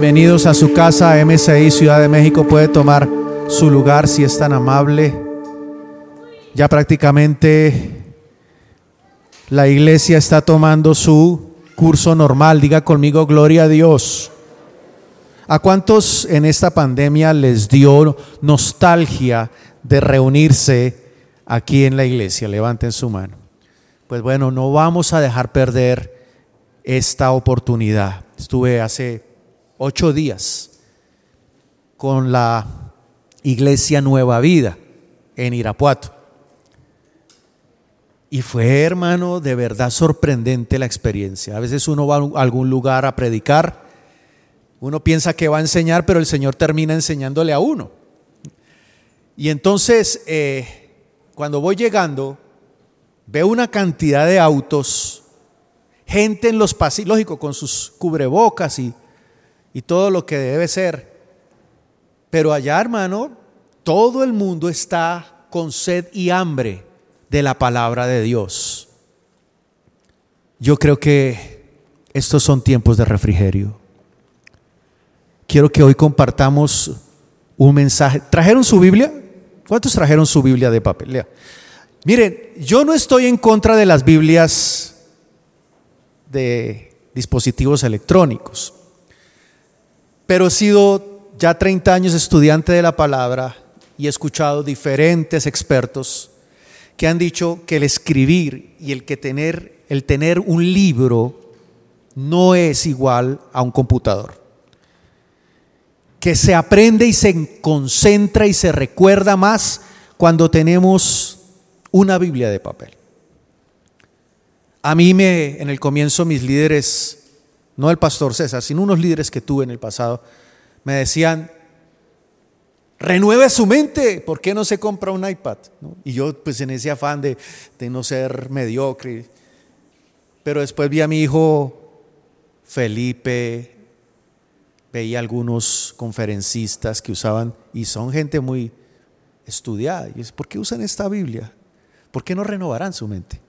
Bienvenidos a su casa, MCI Ciudad de México. Puede tomar su lugar si es tan amable. Ya prácticamente la iglesia está tomando su curso normal. Diga conmigo, gloria a Dios. ¿A cuántos en esta pandemia les dio nostalgia de reunirse aquí en la iglesia? Levanten su mano. Pues bueno, no vamos a dejar perder esta oportunidad. Estuve hace ocho días con la Iglesia Nueva Vida en Irapuato. Y fue, hermano, de verdad sorprendente la experiencia. A veces uno va a algún lugar a predicar, uno piensa que va a enseñar, pero el Señor termina enseñándole a uno. Y entonces, eh, cuando voy llegando, veo una cantidad de autos, gente en los pasillos, lógico, con sus cubrebocas y y todo lo que debe ser. Pero allá, hermano, todo el mundo está con sed y hambre de la palabra de Dios. Yo creo que estos son tiempos de refrigerio. Quiero que hoy compartamos un mensaje. ¿Trajeron su Biblia? ¿Cuántos trajeron su Biblia de papel? Miren, yo no estoy en contra de las Biblias de dispositivos electrónicos pero he sido ya 30 años estudiante de la palabra y he escuchado diferentes expertos que han dicho que el escribir y el que tener el tener un libro no es igual a un computador. Que se aprende y se concentra y se recuerda más cuando tenemos una Biblia de papel. A mí me en el comienzo mis líderes no el pastor César, sino unos líderes que tuve en el pasado, me decían, renueve su mente, ¿por qué no se compra un iPad? Y yo pues en ese afán de, de no ser mediocre, pero después vi a mi hijo Felipe, veía algunos conferencistas que usaban, y son gente muy estudiada, y es, ¿por qué usan esta Biblia? ¿Por qué no renovarán su mente?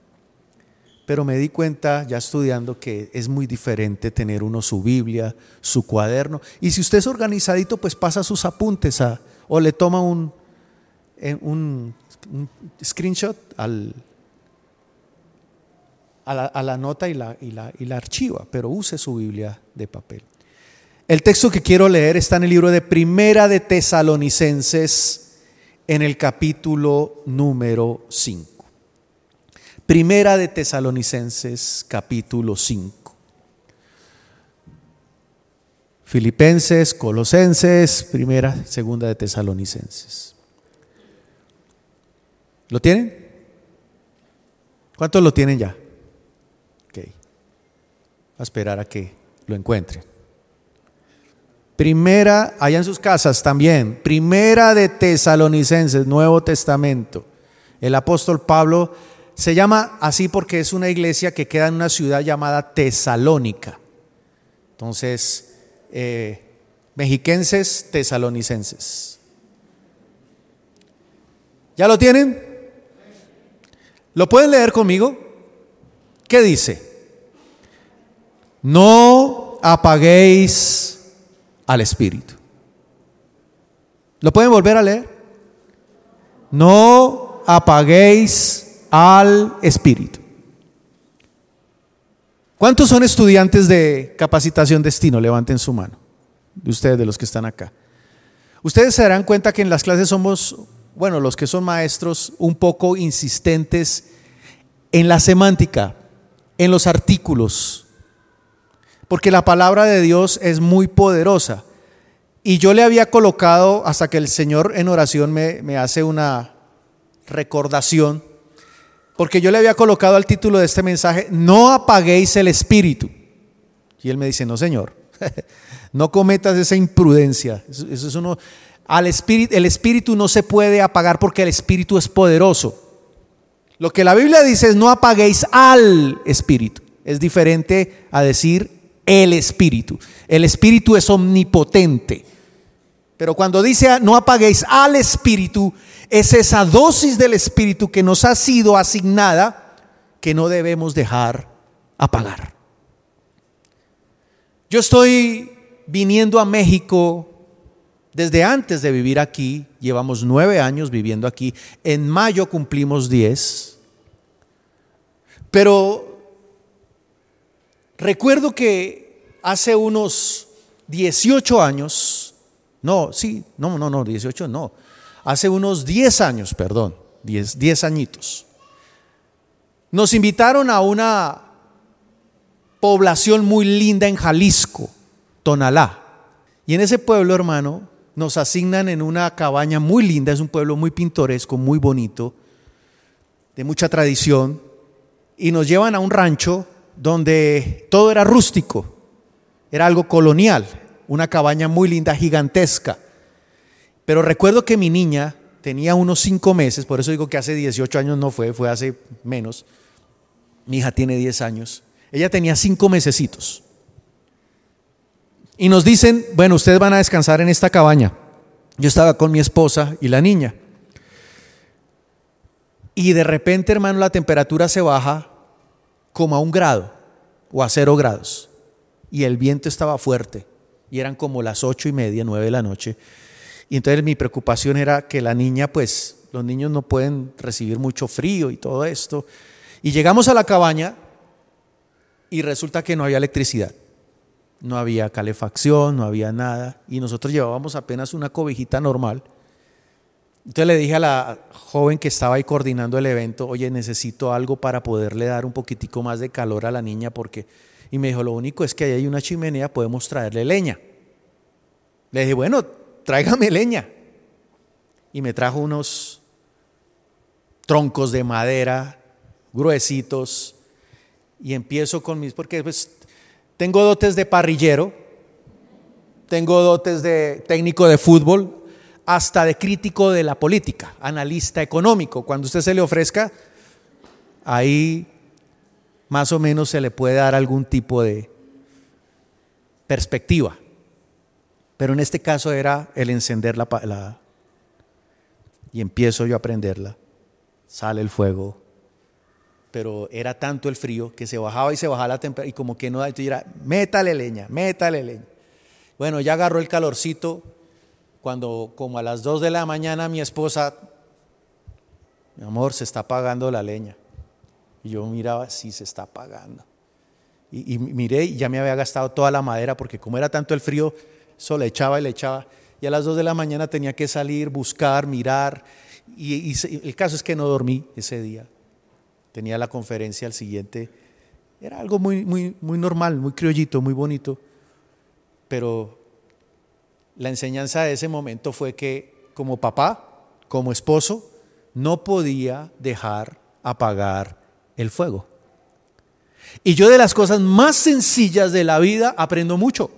Pero me di cuenta ya estudiando que es muy diferente tener uno su Biblia, su cuaderno. Y si usted es organizadito, pues pasa sus apuntes a, o le toma un, un, screenshot al, a, la, nota y la, y, la, y la archiva, pero use su Biblia de papel. El texto que quiero leer está en el libro de Primera de Tesalonicenses, en el capítulo número 5. Primera de Tesalonicenses capítulo 5. Filipenses, Colosenses, primera, segunda de Tesalonicenses. ¿Lo tienen? ¿Cuántos lo tienen ya? Ok. A esperar a que lo encuentren. Primera, allá en sus casas también. Primera de Tesalonicenses, Nuevo Testamento. El apóstol Pablo se llama así porque es una iglesia que queda en una ciudad llamada Tesalónica. Entonces, eh, mexiquenses, tesalonicenses. ¿Ya lo tienen? ¿Lo pueden leer conmigo? ¿Qué dice? No apaguéis al Espíritu. ¿Lo pueden volver a leer? No apaguéis al Espíritu. ¿Cuántos son estudiantes de capacitación destino? Levanten su mano. De ustedes, de los que están acá. Ustedes se darán cuenta que en las clases somos, bueno, los que son maestros, un poco insistentes en la semántica, en los artículos, porque la palabra de Dios es muy poderosa. Y yo le había colocado, hasta que el Señor en oración me, me hace una recordación, porque yo le había colocado al título de este mensaje, no apaguéis el espíritu. Y él me dice, no señor, no cometas esa imprudencia. Eso, es uno, al espíritu, el espíritu no se puede apagar porque el espíritu es poderoso. Lo que la Biblia dice es no apaguéis al espíritu. Es diferente a decir el espíritu. El espíritu es omnipotente. Pero cuando dice no apaguéis al espíritu, es esa dosis del Espíritu que nos ha sido asignada que no debemos dejar apagar. Yo estoy viniendo a México desde antes de vivir aquí, llevamos nueve años viviendo aquí, en mayo cumplimos diez, pero recuerdo que hace unos 18 años, no, sí, no, no, no, 18 no, hace unos 10 años, perdón, 10, 10 añitos, nos invitaron a una población muy linda en Jalisco, Tonalá. Y en ese pueblo, hermano, nos asignan en una cabaña muy linda, es un pueblo muy pintoresco, muy bonito, de mucha tradición, y nos llevan a un rancho donde todo era rústico, era algo colonial, una cabaña muy linda, gigantesca. Pero recuerdo que mi niña tenía unos cinco meses, por eso digo que hace 18 años no fue, fue hace menos. Mi hija tiene 10 años. Ella tenía cinco mesecitos. Y nos dicen, bueno, ustedes van a descansar en esta cabaña. Yo estaba con mi esposa y la niña. Y de repente, hermano, la temperatura se baja como a un grado o a cero grados. Y el viento estaba fuerte. Y eran como las ocho y media, nueve de la noche. Y entonces mi preocupación era que la niña, pues, los niños no pueden recibir mucho frío y todo esto. Y llegamos a la cabaña y resulta que no había electricidad no había calefacción, no había nada, y nosotros llevábamos apenas una cobijita normal. Entonces le dije a la joven que estaba ahí coordinando el evento, oye, necesito algo para poderle dar un poquitico más de calor a la niña, porque, y me dijo, lo único es que ahí hay una chimenea, podemos traerle leña. Le dije, bueno, tráigame leña. Y me trajo unos troncos de madera gruesitos y empiezo con mis, porque pues tengo dotes de parrillero, tengo dotes de técnico de fútbol, hasta de crítico de la política, analista económico. Cuando usted se le ofrezca, ahí más o menos se le puede dar algún tipo de perspectiva. Pero en este caso era el encender la, la y empiezo yo a prenderla. Sale el fuego, pero era tanto el frío que se bajaba y se bajaba la temperatura y como que no, y era, métale leña, métale leña. Bueno, ya agarró el calorcito cuando como a las 2 de la mañana mi esposa, mi amor, se está apagando la leña. Y yo miraba, sí, se está apagando. Y, miré y ya me había gastado toda la madera porque como era tanto el frío, solo le echaba y le echaba. Y a las 2 de la mañana tenía que salir, buscar, mirar. y el caso es que no dormí ese día tenía la conferencia al siguiente. Era algo muy, muy, muy normal, muy criollito, muy bonito. Pero la enseñanza de ese momento fue que como papá, como esposo, no podía dejar apagar el fuego. Y yo de las cosas más sencillas de la vida aprendo mucho.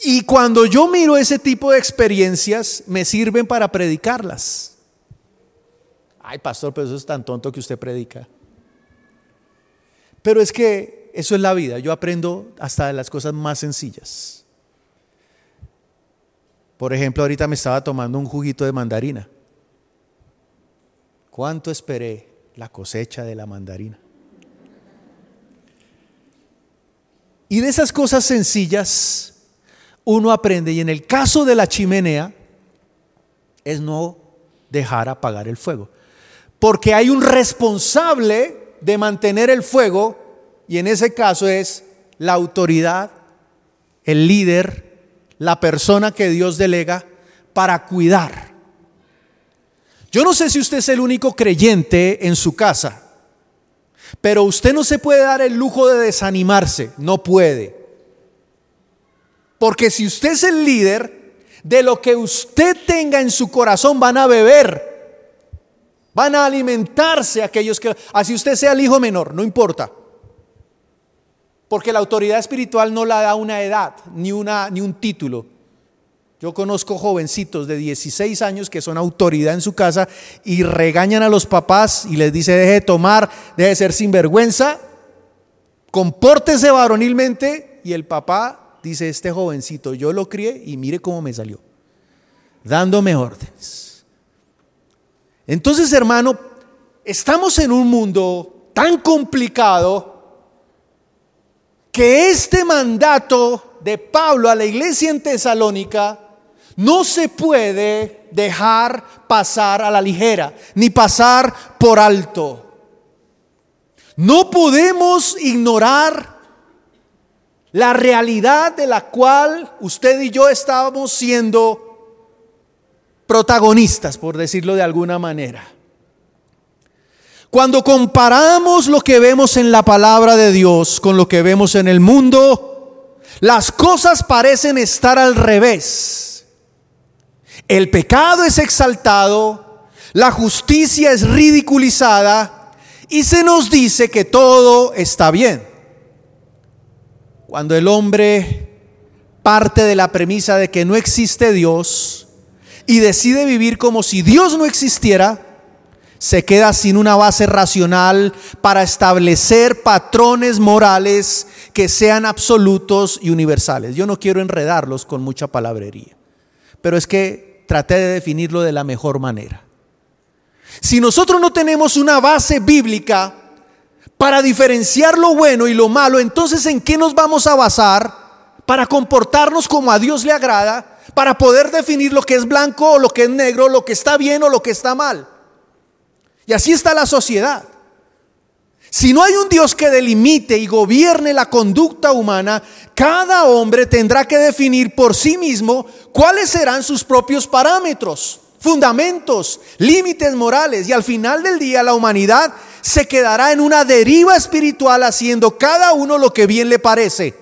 Y cuando yo miro ese tipo de experiencias, me sirven para predicarlas. Ay, pastor, pero eso es tan tonto que usted predica. Pero es que eso es la vida. Yo aprendo hasta de las cosas más sencillas. Por ejemplo, ahorita me estaba tomando un juguito de mandarina. ¿Cuánto esperé la cosecha de la mandarina? Y de esas cosas sencillas uno aprende. Y en el caso de la chimenea es no dejar apagar el fuego porque hay un responsable de mantener el fuego y en ese caso es la autoridad, el líder, la persona que Dios delega para cuidar. Yo no sé si usted es el único creyente en su casa, pero usted no se puede dar el lujo de desanimarse, no puede. Porque si usted es el líder, de lo que usted tenga en su corazón van a beber Van a alimentarse aquellos que, así usted sea el hijo menor, no importa. Porque la autoridad espiritual no la da una edad, ni, una, ni un título. Yo conozco jovencitos de 16 años que son autoridad en su casa y regañan a los papás y les dice deje de tomar, deje de ser sinvergüenza, compórtese varonilmente y el papá dice este jovencito yo lo crié y mire cómo me salió, dándome órdenes. Entonces, hermano, estamos en un mundo tan complicado que este mandato de Pablo a la iglesia en Tesalónica no se puede dejar pasar a la ligera, ni pasar por alto. No podemos ignorar la realidad de la cual usted y yo estábamos siendo protagonistas, por decirlo de alguna manera. Cuando comparamos lo que vemos en la palabra de Dios con lo que vemos en el mundo, las cosas parecen estar al revés. El pecado es exaltado, la justicia es ridiculizada y se nos dice que todo está bien. Cuando el hombre parte de la premisa de que no existe Dios y decide vivir como si Dios no existiera, se queda sin una base racional para establecer patrones morales que sean absolutos y universales. Yo no quiero enredarlos con mucha palabrería, pero es que traté de definirlo de la mejor manera. Si nosotros no tenemos una base bíblica para diferenciar lo bueno y lo malo, entonces ¿en qué nos vamos a basar para comportarnos como a Dios le agrada, para poder definir lo que es blanco o lo que es negro, lo que está bien o lo que está mal? Y así está la sociedad. Si no hay un Dios que delimite y gobierne la conducta humana, cada hombre tendrá que definir por sí mismo cuáles serán sus propios parámetros, fundamentos, límites morales. Y al final del día la humanidad se quedará en una deriva espiritual haciendo cada uno lo que bien le parece.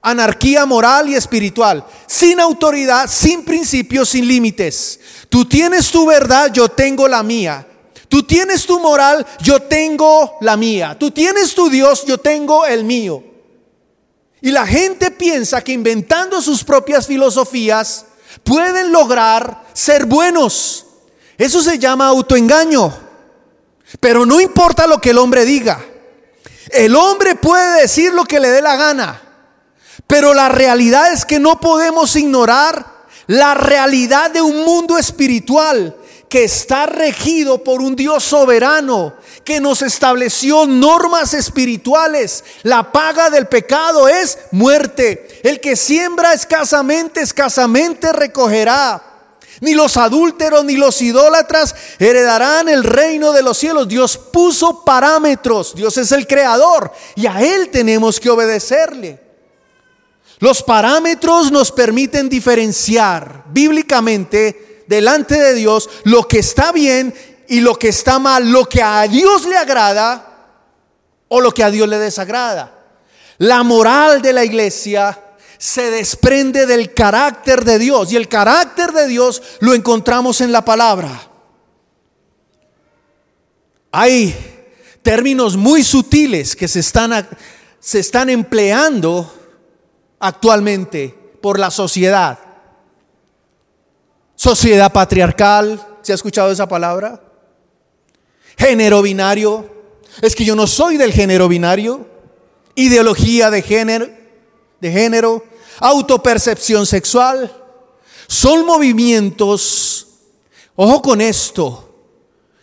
Anarquía moral y espiritual, sin autoridad, sin principios, sin límites. Tú tienes tu verdad, yo tengo la mía. Tú tienes tu moral, yo tengo la mía. Tú tienes tu Dios, yo tengo el mío. Y la gente piensa que inventando sus propias filosofías pueden lograr ser buenos. Eso se llama autoengaño. Pero no importa lo que el hombre diga. El hombre puede decir lo que le dé la gana. Pero la realidad es que no podemos ignorar la realidad de un mundo espiritual que está regido por un Dios soberano que nos estableció normas espirituales. La paga del pecado es muerte. El que siembra escasamente, escasamente recogerá. Ni los adúlteros ni los idólatras heredarán el reino de los cielos. Dios puso parámetros. Dios es el creador y a Él tenemos que obedecerle. Los parámetros nos permiten diferenciar bíblicamente delante de Dios lo que está bien y lo que está mal, lo que a Dios le agrada o lo que a Dios le desagrada. La moral de la iglesia se desprende del carácter de Dios. Y el carácter de Dios lo encontramos en la palabra. Hay términos muy sutiles que se están, se están empleando actualmente por la sociedad. Sociedad patriarcal, ¿se ha escuchado esa palabra? Género binario. Es que yo no soy del género binario. Ideología de género de género, autopercepción sexual. Son movimientos, ojo con esto,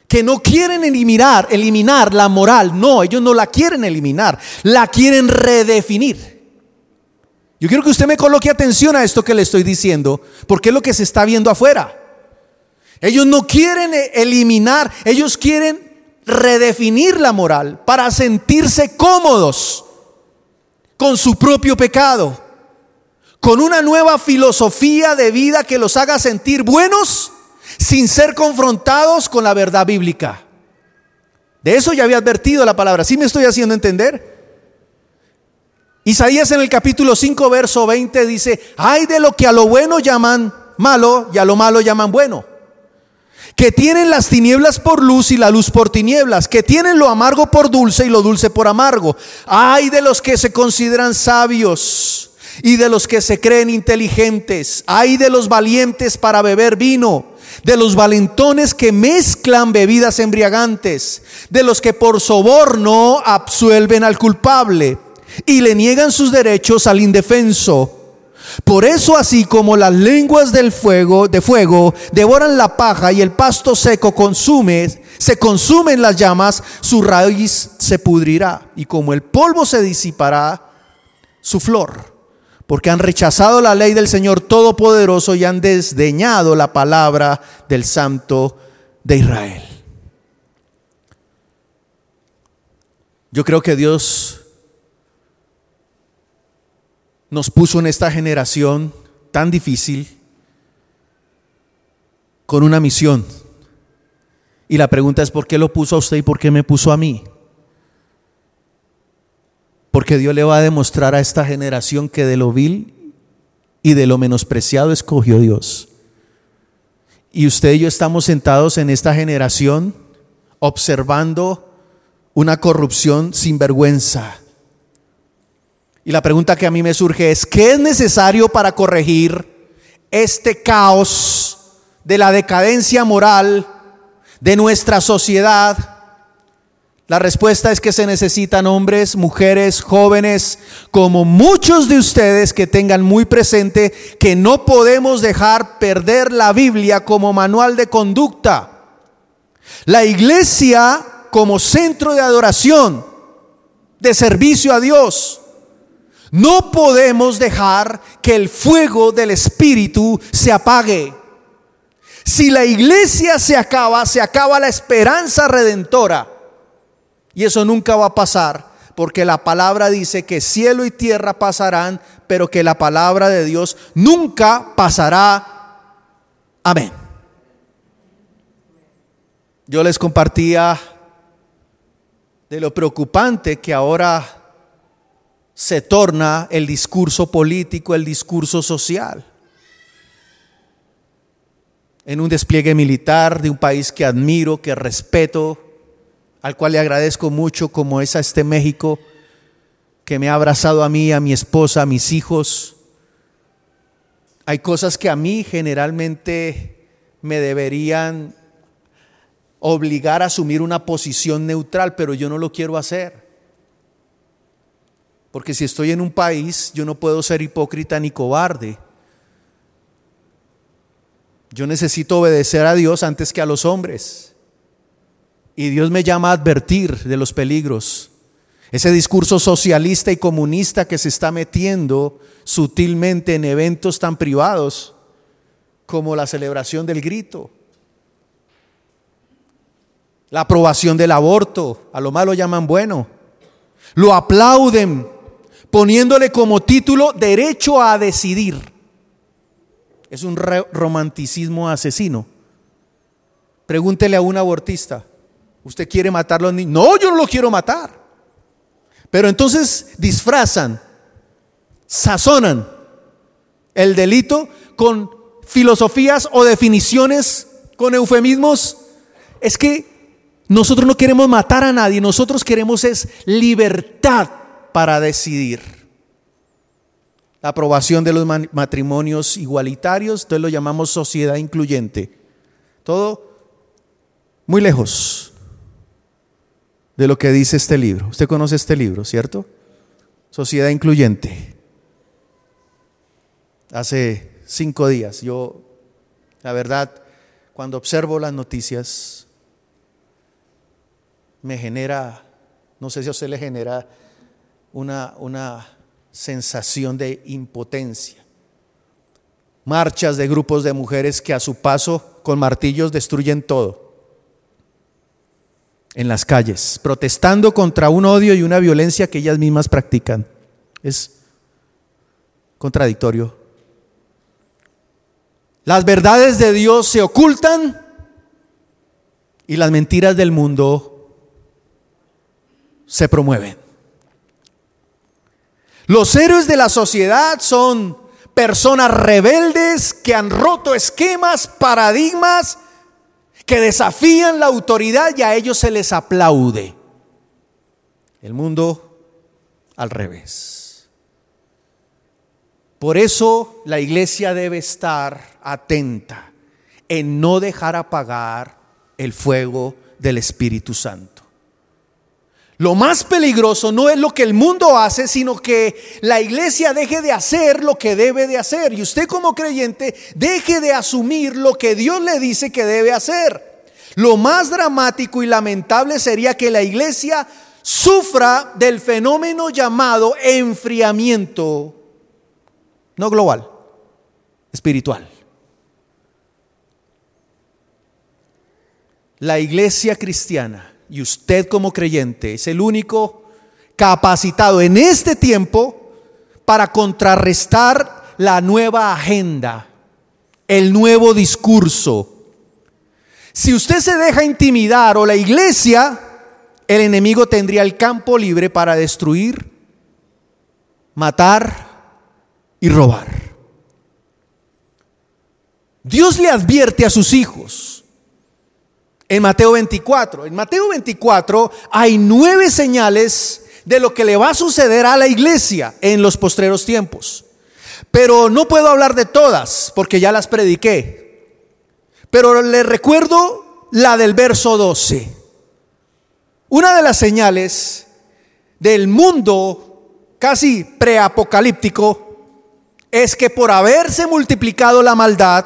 que no quieren eliminar, eliminar la moral. No, ellos no la quieren eliminar, la quieren redefinir. Yo quiero que usted me coloque atención a esto que le estoy diciendo, porque es lo que se está viendo afuera. Ellos no quieren eliminar, ellos quieren redefinir la moral para sentirse cómodos con su propio pecado, con una nueva filosofía de vida que los haga sentir buenos sin ser confrontados con la verdad bíblica. De eso ya había advertido la palabra. ¿Sí me estoy haciendo entender? Isaías en el capítulo 5, verso 20 dice, hay de lo que a lo bueno llaman malo y a lo malo llaman bueno que tienen las tinieblas por luz y la luz por tinieblas, que tienen lo amargo por dulce y lo dulce por amargo. Hay de los que se consideran sabios y de los que se creen inteligentes. Hay de los valientes para beber vino, de los valentones que mezclan bebidas embriagantes, de los que por soborno absuelven al culpable y le niegan sus derechos al indefenso por eso así como las lenguas del fuego, de fuego devoran la paja y el pasto seco consume, se consumen las llamas, su raíz se pudrirá y como el polvo se disipará, su flor, porque han rechazado la ley del Señor Todopoderoso y han desdeñado la palabra del Santo de Israel. Yo creo que Dios nos puso en esta generación tan difícil con una misión. Y la pregunta es, ¿por qué lo puso a usted y por qué me puso a mí? Porque Dios le va a demostrar a esta generación que de lo vil y de lo menospreciado escogió Dios. Y usted y yo estamos sentados en esta generación observando una corrupción sin vergüenza. Y la pregunta que a mí me surge es, ¿qué es necesario para corregir este caos de la decadencia moral de nuestra sociedad? La respuesta es que se necesitan hombres, mujeres, jóvenes, como muchos de ustedes que tengan muy presente que no podemos dejar perder la Biblia como manual de conducta. La iglesia como centro de adoración, de servicio a Dios. No podemos dejar que el fuego del Espíritu se apague. Si la iglesia se acaba, se acaba la esperanza redentora. Y eso nunca va a pasar, porque la palabra dice que cielo y tierra pasarán, pero que la palabra de Dios nunca pasará. Amén. Yo les compartía de lo preocupante que ahora se torna el discurso político, el discurso social. En un despliegue militar de un país que admiro, que respeto, al cual le agradezco mucho, como es a este México, que me ha abrazado a mí, a mi esposa, a mis hijos. Hay cosas que a mí generalmente me deberían obligar a asumir una posición neutral, pero yo no lo quiero hacer. Porque si estoy en un país, yo no puedo ser hipócrita ni cobarde. Yo necesito obedecer a Dios antes que a los hombres. Y Dios me llama a advertir de los peligros. Ese discurso socialista y comunista que se está metiendo sutilmente en eventos tan privados como la celebración del grito, la aprobación del aborto, a lo malo llaman bueno, lo aplauden poniéndole como título derecho a decidir. Es un romanticismo asesino. Pregúntele a un abortista, Usted quiere matar a los niños. No, yo no lo quiero matar. Pero entonces disfrazan, sazonan el delito con filosofías o definiciones, con eufemismos. Es que nosotros no queremos matar a nadie, nosotros queremos es libertad para decidir. La aprobación de los matrimonios igualitarios, entonces lo llamamos sociedad incluyente. Todo muy lejos de lo que dice este libro. Usted conoce este libro, ¿cierto? Sociedad Incluyente. Hace cinco días, yo, la verdad, cuando observo las noticias, me genera, no sé si a usted le genera una, una sensación de impotencia. Marchas de grupos de mujeres que a su paso con martillos destruyen todo en las calles, protestando contra un odio y una violencia que ellas mismas practican. Es contradictorio. Las verdades de Dios se ocultan y las mentiras del mundo se promueven. Los héroes de la sociedad son personas rebeldes que han roto esquemas, paradigmas que desafían la autoridad y a ellos se les aplaude. El mundo al revés. Por eso la iglesia debe estar atenta en no dejar apagar el fuego del Espíritu Santo. Lo más peligroso no es lo que el mundo hace, sino que la iglesia deje de hacer lo que debe de hacer. Y usted como creyente deje de asumir lo que Dios le dice que debe hacer. Lo más dramático y lamentable sería que la iglesia sufra del fenómeno llamado enfriamiento, no global, espiritual. La iglesia cristiana y usted como creyente es el único capacitado en este tiempo para contrarrestar la nueva agenda, el nuevo discurso. Si usted se deja intimidar o la iglesia, el enemigo tendría el campo libre para destruir, matar y robar. Dios le advierte a sus hijos en Mateo 24. En Mateo 24 hay nueve señales de lo que le va a suceder a la iglesia en los postreros tiempos. Pero no puedo hablar de todas porque ya las prediqué. Pero le recuerdo la del verso 12. Una de las señales del mundo casi preapocalíptico es que por haberse multiplicado la maldad,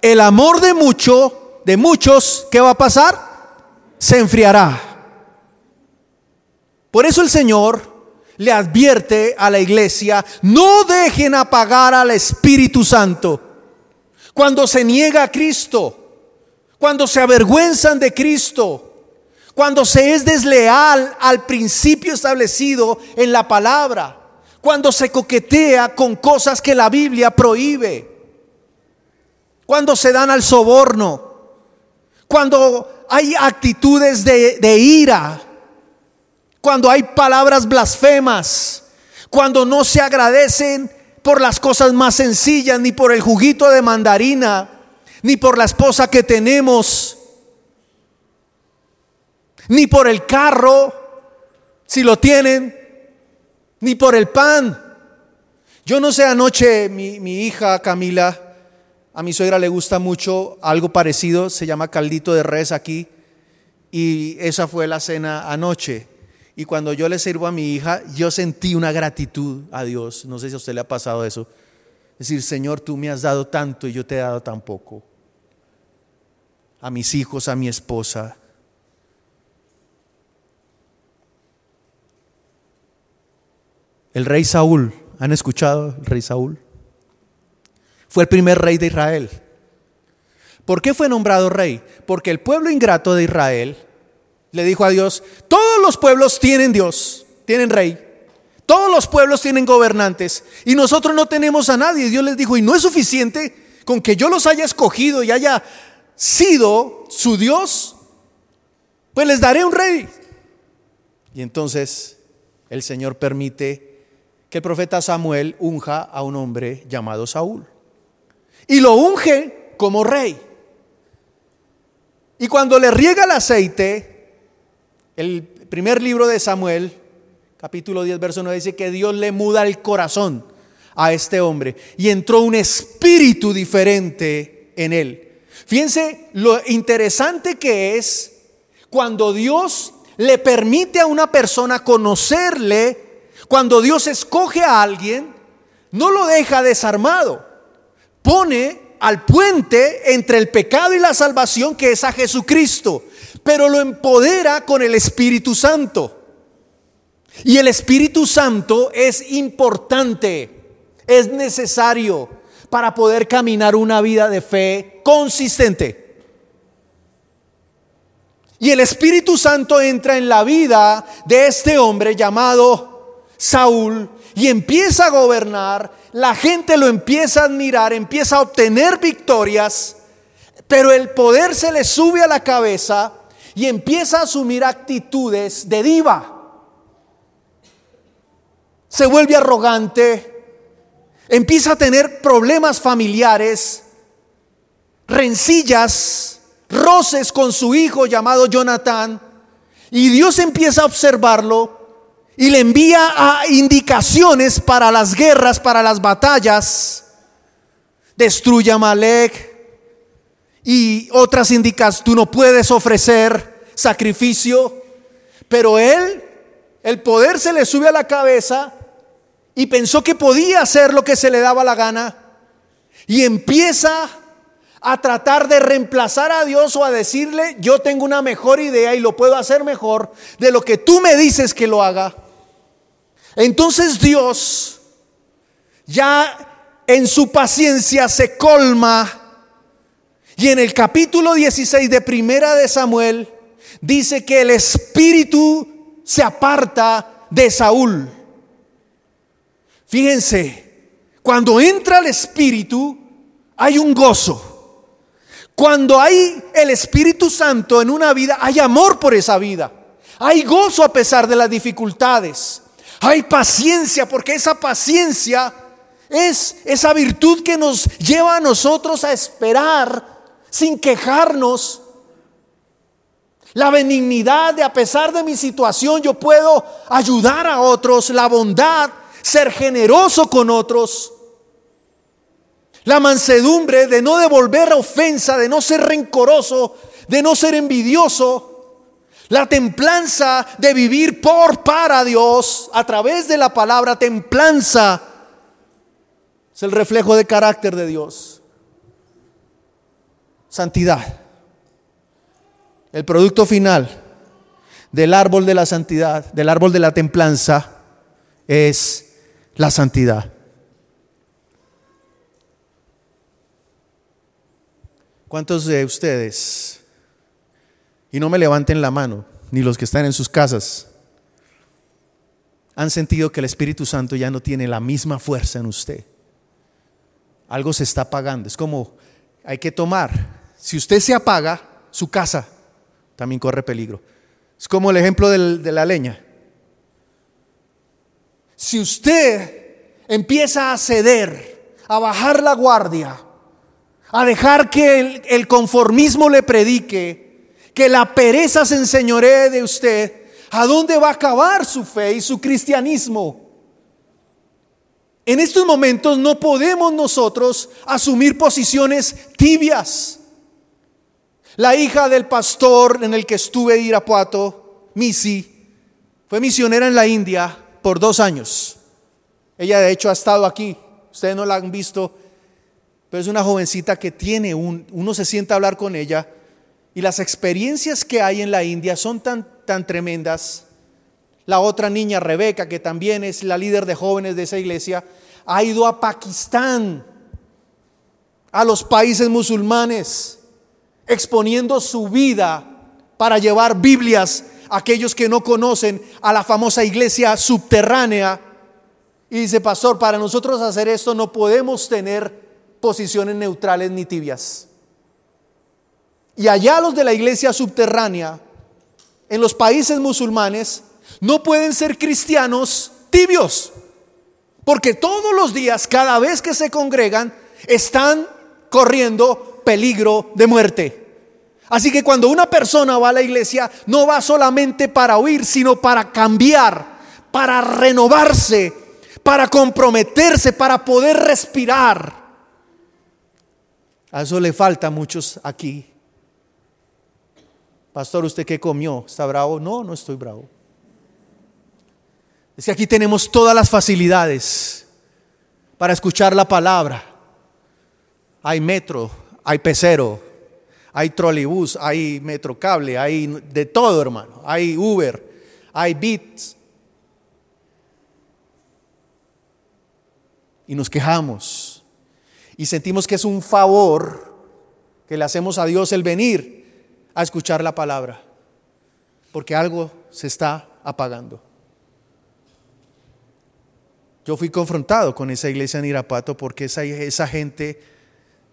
el amor de mucho, de muchos, ¿qué va a pasar? Se enfriará. Por eso el Señor le advierte a la iglesia, no dejen apagar al Espíritu Santo. Cuando se niega a Cristo, cuando se avergüenzan de Cristo, cuando se es desleal al principio establecido en la palabra, cuando se coquetea con cosas que la Biblia prohíbe, cuando se dan al soborno, cuando hay actitudes de, ira, cuando hay palabras blasfemas, cuando no se agradecen por las cosas más sencillas, ni por el juguito de mandarina, ni por la esposa que tenemos, ni por el carro, si lo tienen, ni por el pan. Yo no sé, anoche mi, hija Camila, a mi suegra le gusta mucho algo parecido, se llama caldito de res aquí, y esa fue la cena anoche. Y cuando yo le sirvo a mi hija, yo sentí una gratitud a Dios. No sé si a usted le ha pasado eso. Es decir, Señor, tú me has dado tanto y yo te he dado tan poco. A mis hijos, a mi esposa. El rey Saúl, ¿han escuchado el rey Saúl? Fue el primer rey de Israel. ¿Por qué fue nombrado rey? Porque el pueblo ingrato de Israel le dijo a Dios, todos los pueblos tienen Dios, tienen rey. Todos los pueblos tienen gobernantes y nosotros no tenemos a nadie. Dios les dijo, y no es suficiente con que yo los haya escogido y haya sido su Dios, pues les daré un rey. Y entonces el Señor permite que el profeta Samuel unja a un hombre llamado Saúl. Y lo unge como rey. Y cuando le riega el aceite, el primer libro de Samuel, capítulo 10, verso 9, dice que Dios le muda el corazón a este hombre y entró un espíritu diferente en él. Fíjense lo interesante que es cuando Dios le permite a una persona conocerle cuando Dios escoge a alguien, no lo deja desarmado, pone al puente entre el pecado y la salvación que es a Jesucristo, pero lo empodera con el Espíritu Santo. Y el Espíritu Santo es importante, es necesario para poder caminar una vida de fe consistente. Y el Espíritu Santo entra en la vida de este hombre llamado Saúl y empieza a gobernar, la gente lo empieza a admirar, empieza a obtener victorias, pero el poder se le sube a la cabeza y empieza a asumir actitudes de diva. Se vuelve arrogante, empieza a tener problemas familiares, rencillas, roces con su hijo llamado Jonathan, y Dios empieza a observarlo y le envía a indicaciones para las guerras, para las batallas. Destruye a Malek y otras indicaciones. Tú no puedes ofrecer sacrificio, pero él, el poder se le sube a la cabeza y pensó que podía hacer lo que se le daba la gana y empieza a tratar de reemplazar a Dios o a decirle, yo tengo una mejor idea y lo puedo hacer mejor de lo que tú me dices que lo haga. Entonces Dios ya en su paciencia se colma y en el capítulo 16 de Primera de Samuel dice que el espíritu se aparta de Saúl. Fíjense, cuando entra el espíritu hay un gozo. Cuando hay el Espíritu Santo en una vida, hay amor por esa vida. Hay gozo a pesar de las dificultades. Hay paciencia porque esa paciencia es esa virtud que nos lleva a nosotros a esperar sin quejarnos. La benignidad de a pesar de mi situación yo puedo ayudar a otros. La bondad, ser generoso con otros. La mansedumbre de no devolver ofensa, de no ser rencoroso, de no ser envidioso. La templanza de vivir por para Dios a través de la palabra templanza. Es el reflejo de carácter de Dios. Santidad. El producto final del árbol de la santidad, del árbol de la templanza, es la santidad. ¿Cuántos de ustedes, y no me levanten la mano, ni los que están en sus casas, han sentido que el Espíritu Santo ya no tiene la misma fuerza en usted? Algo se está apagando. Es como hay que tomar. Si usted se apaga, su casa también corre peligro. Es como el ejemplo de la leña. Si usted empieza a ceder, a bajar la guardia, a dejar que el, conformismo le predique, que la pereza se enseñoree de usted, ¿a dónde va a acabar su fe y su cristianismo? En estos momentos no podemos nosotros asumir posiciones tibias. La hija del pastor en el que estuve de Irapuato, Missy, fue misionera en la India por dos años. Ella de hecho ha estado aquí. Ustedes no la han visto pero es una jovencita que tiene un, uno se sienta a hablar con ella y las experiencias que hay en la India son tan, tan tremendas. La otra niña, Rebeca, que también es la líder de jóvenes de esa iglesia, ha ido a Pakistán, a los países musulmanes, exponiendo su vida para llevar Biblias a aquellos que no conocen a la famosa iglesia subterránea. Y dice, pastor, para nosotros hacer esto no podemos tener posiciones neutrales ni tibias. Y allá los de la iglesia subterránea, en los países musulmanes, no pueden ser cristianos tibios, porque todos los días, cada vez que se congregan, están corriendo peligro de muerte. Así que cuando una persona va a la iglesia, no va solamente para oír, sino para cambiar, para renovarse, para comprometerse, para poder respirar. A eso le falta a muchos aquí. Pastor, ¿usted qué comió? ¿Está bravo? No, no estoy bravo. Es que aquí tenemos todas las facilidades para escuchar la palabra. Hay metro, hay pecero, hay trolebús, hay metrocable, hay de todo, hermano. Hay Uber, hay Bits. Y nos quejamos y sentimos que es un favor que le hacemos a Dios el venir a escuchar la palabra, porque algo se está apagando. Yo fui confrontado con esa iglesia en Irapato porque esa, esa gente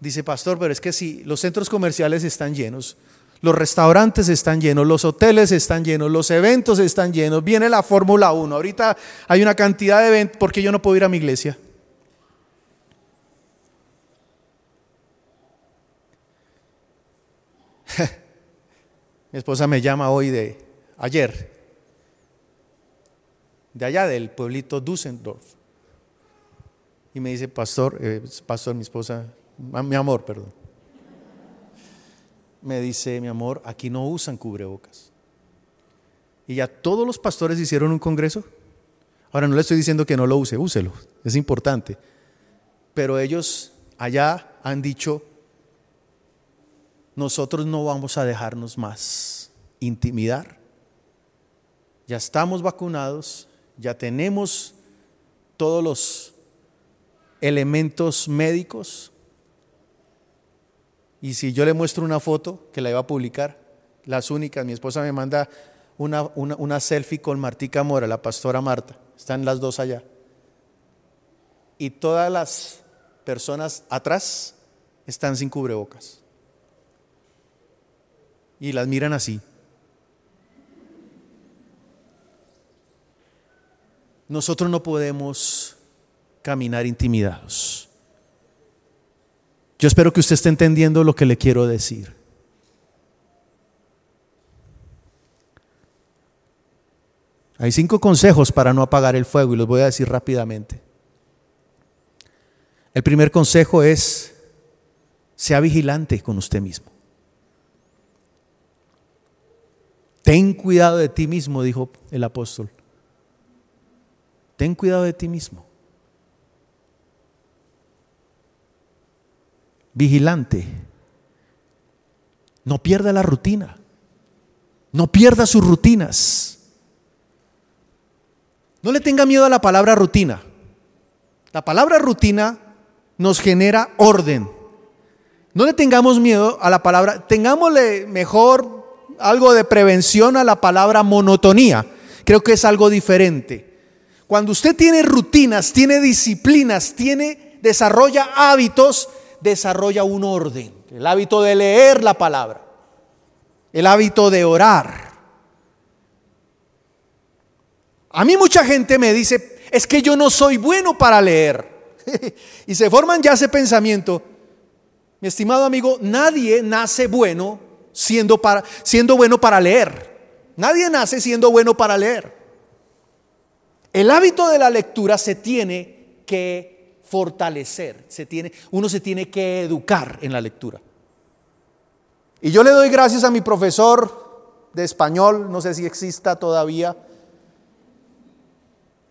dice, pastor, pero es que si los centros comerciales están llenos, los restaurantes están llenos, los hoteles están llenos, los eventos están llenos, viene la Fórmula 1, ahorita hay una cantidad de eventos, porque yo no puedo ir a mi iglesia? Mi esposa me llama hoy de ayer, de allá del pueblito Düsseldorf. Y me dice, pastor, eh, pastor, mi esposa, mi amor, perdón. Me dice, mi amor, aquí no usan cubrebocas. Y ya todos los pastores hicieron un congreso. Ahora no le estoy diciendo que no lo use, úselo, es importante. Pero ellos allá han dicho nosotros no vamos a dejarnos más intimidar. Ya estamos vacunados, ya tenemos todos los elementos médicos. Y si yo le muestro una foto que la iba a publicar, las únicas, mi esposa me manda una, una, selfie con Martica Mora, la pastora Marta, están las dos allá. Y todas las personas atrás están sin cubrebocas. Y las miran así. Nosotros no podemos caminar intimidados. Yo espero que usted esté entendiendo lo que le quiero decir. Hay cinco consejos para no apagar el fuego y los voy a decir rápidamente. El primer consejo es, sea vigilante con usted mismo. Ten cuidado de ti mismo, dijo el apóstol. Ten cuidado de ti mismo. vigilante. No pierda la rutina. No pierda sus rutinas. No le tenga miedo a la palabra rutina. La palabra rutina nos genera orden. No le tengamos miedo a la palabra, tengámosle mejor algo de prevención a la palabra monotonía. Creo que es algo diferente. Cuando usted tiene rutinas, tiene disciplinas, tiene desarrolla hábitos, desarrolla un orden, el hábito de leer la palabra, el hábito de orar. A mí mucha gente me dice, es que yo no soy bueno para leer. y se forman ya ese pensamiento. Mi estimado amigo, nadie nace bueno siendo, para, siendo bueno para leer. Nadie nace siendo bueno para leer. El hábito de la lectura se tiene que fortalecer, se tiene, uno se tiene que educar en la lectura. Y yo le doy gracias a mi profesor de español, no sé si exista todavía,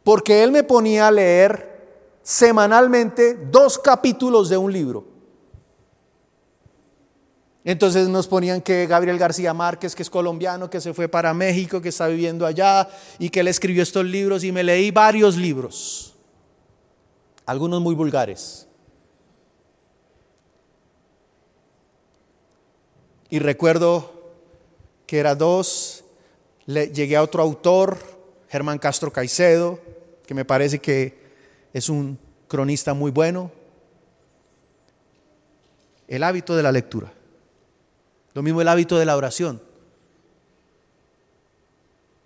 porque él me ponía a leer semanalmente dos capítulos de un libro. Entonces nos ponían que Gabriel García Márquez, que es colombiano, que se fue para México, que está viviendo allá y que él escribió estos libros y me leí varios libros algunos muy vulgares. Y recuerdo que era dos, le, llegué a otro autor, Germán Castro Caicedo, que me parece que es un cronista muy bueno. El hábito de la lectura. Lo mismo el hábito de la oración.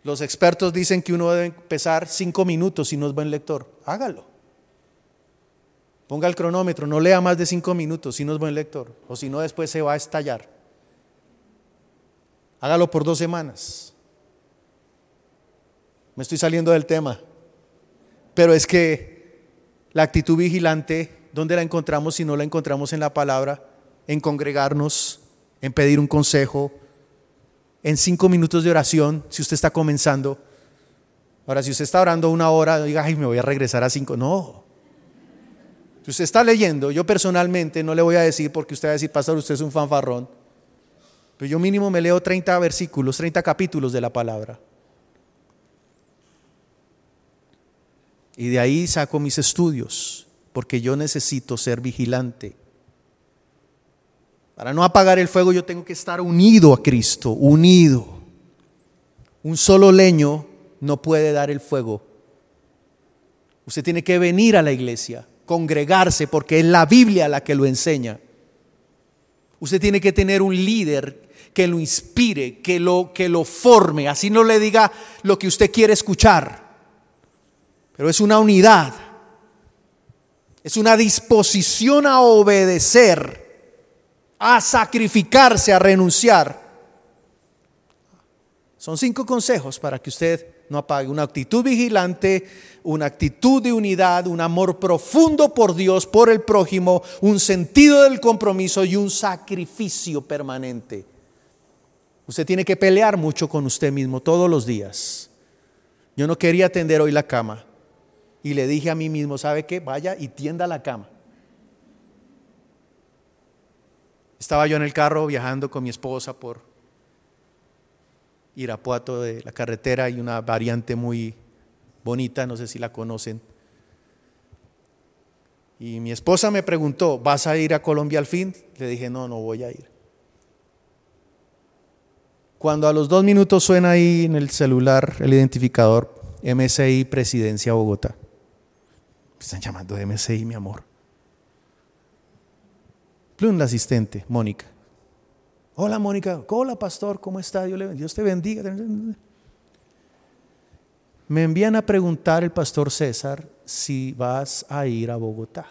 Los expertos dicen que uno debe empezar cinco minutos si no es buen lector. Hágalo. Ponga el cronómetro, no lea más de cinco minutos si no es buen lector, o si no después se va a estallar. Hágalo por dos semanas. Me estoy saliendo del tema, pero es que la actitud vigilante, ¿dónde la encontramos si no la encontramos en la palabra? En congregarnos, en pedir un consejo, en cinco minutos de oración, si usted está comenzando. Ahora, si usted está orando una hora, diga, ay, me voy a regresar a cinco. No, si usted está leyendo, yo personalmente no le voy a decir porque usted va a decir, pastor, usted es un fanfarrón. Pero yo mínimo me leo 30 versículos, 30 capítulos de la palabra. Y de ahí saco mis estudios, porque yo necesito ser vigilante. Para no apagar el fuego yo tengo que estar unido a Cristo, unido. Un solo leño no puede dar el fuego. Usted tiene que venir a la iglesia congregarse porque es la Biblia la que lo enseña. Usted tiene que tener un líder que lo inspire, que lo, que lo forme, así no le diga lo que usted quiere escuchar, pero es una unidad, es una disposición a obedecer, a sacrificarse, a renunciar. Son cinco consejos para que usted no apague. Una actitud vigilante, una actitud de unidad, un amor profundo por Dios, por el prójimo, un sentido del compromiso y un sacrificio permanente. Usted tiene que pelear mucho con usted mismo todos los días. Yo no quería tender hoy la cama y le dije a mí mismo, ¿sabe qué? Vaya y tienda la cama. Estaba yo en el carro viajando con mi esposa por Irapuato de la carretera y una variante muy bonita, no sé si la conocen. Y mi esposa me preguntó, ¿vas a ir a Colombia al fin? Le dije, no, no voy a ir. Cuando a los dos minutos suena ahí en el celular el identificador MSI Presidencia Bogotá. Me están llamando de MSI, mi amor. Plum, la asistente, Mónica. Hola, Mónica. Hola, pastor. ¿Cómo está? Dios te bendiga. Me envían a preguntar el pastor César si vas a ir a Bogotá.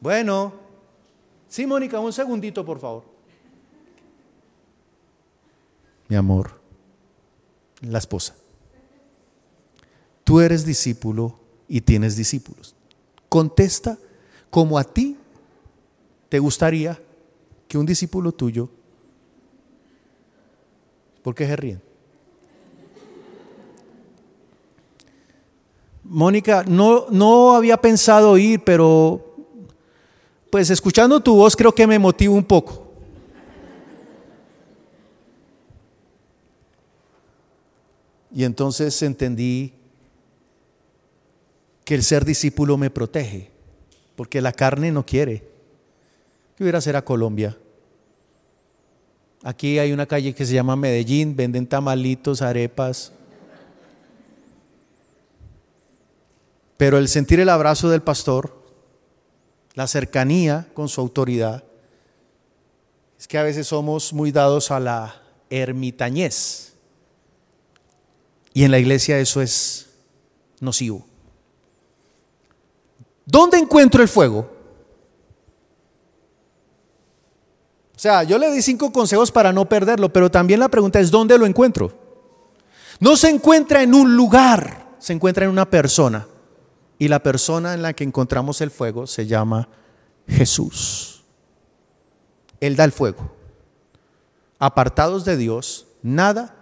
Bueno, sí, Mónica, un segundito, por favor. Mi amor, la esposa. Tú eres discípulo y tienes discípulos. Contesta como a ti te gustaría que un discípulo tuyo ¿Por qué se ríen? Mónica, no, no había pensado ir, pero pues escuchando tu voz creo que me motiva un poco. Y entonces entendí que el ser discípulo me protege, porque la carne no quiere. ¿Qué hubiera hacer a Colombia? Aquí hay una calle que se llama Medellín, venden tamalitos, arepas. Pero el sentir el abrazo del pastor, la cercanía con su autoridad, es que a veces somos muy dados a la ermitañez. Y en la iglesia eso es nocivo. ¿Dónde encuentro el fuego? O sea, yo le di cinco consejos para no perderlo, pero también la pregunta es, ¿dónde lo encuentro? No se encuentra en un lugar, se encuentra en una persona. Y la persona en la que encontramos el fuego se llama Jesús. Él da el fuego. Apartados de Dios, nada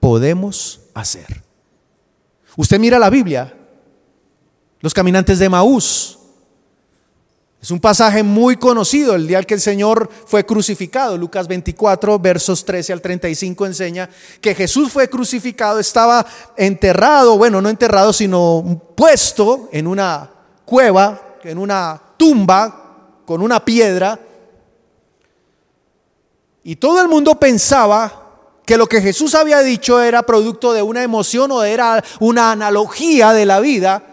podemos hacer. Usted mira la Biblia, los caminantes de Maús, es un pasaje muy conocido, el día que el Señor fue crucificado. Lucas 24, versos 13 al 35 enseña que Jesús fue crucificado, estaba enterrado, bueno, no enterrado, sino puesto en una cueva, en una tumba, con una piedra. Y todo el mundo pensaba que lo que Jesús había dicho era producto de una emoción o era una analogía de la vida.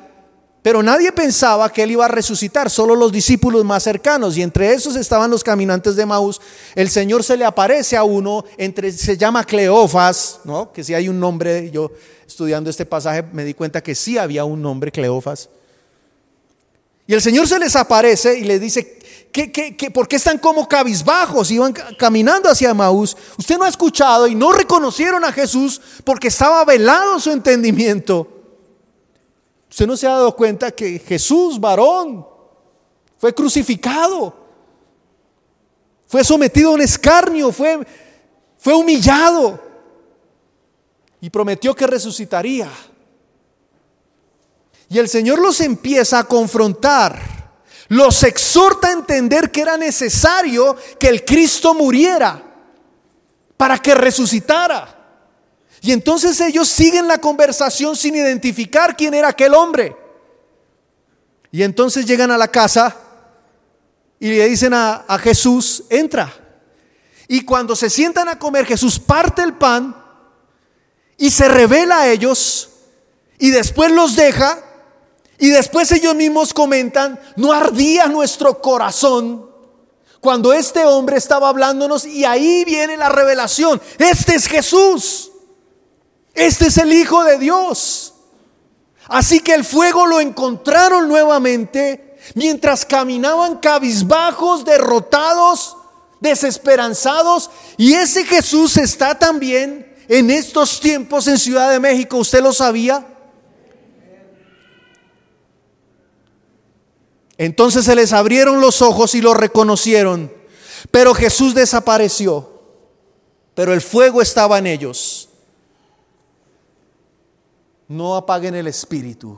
Pero nadie pensaba que él iba a resucitar, solo los discípulos más cercanos. Y entre esos estaban los caminantes de Maús. El Señor se le aparece a uno, entre, se llama Cleofas, ¿no? que si hay un nombre, yo estudiando este pasaje me di cuenta que sí había un nombre, Cleofas. Y el Señor se les aparece y les dice, ¿qué, qué, qué, por qué están como cabizbajos? Iban caminando hacia Maús. Usted no ha escuchado y no reconocieron a Jesús porque estaba velado su entendimiento. ¿Usted no se ha dado cuenta que Jesús, varón, fue crucificado? Fue sometido a un escarnio, fue, fue humillado y prometió que resucitaría. Y el Señor los empieza a confrontar, los exhorta a entender que era necesario que el Cristo muriera para que resucitara. Y entonces ellos siguen la conversación sin identificar quién era aquel hombre. Y entonces llegan a la casa y le dicen a, Jesús, entra. Y cuando se sientan a comer, Jesús parte el pan y se revela a ellos y después los deja y después ellos mismos comentan, no ardía nuestro corazón cuando este hombre estaba hablándonos y ahí viene la revelación. Este es Jesús. Este es el Hijo de Dios. Así que el fuego lo encontraron nuevamente mientras caminaban cabizbajos, derrotados, desesperanzados. Y ese Jesús está también en estos tiempos en Ciudad de México. ¿Usted lo sabía? Entonces se les abrieron los ojos y lo reconocieron. Pero Jesús desapareció. Pero el fuego estaba en ellos no apaguen el espíritu.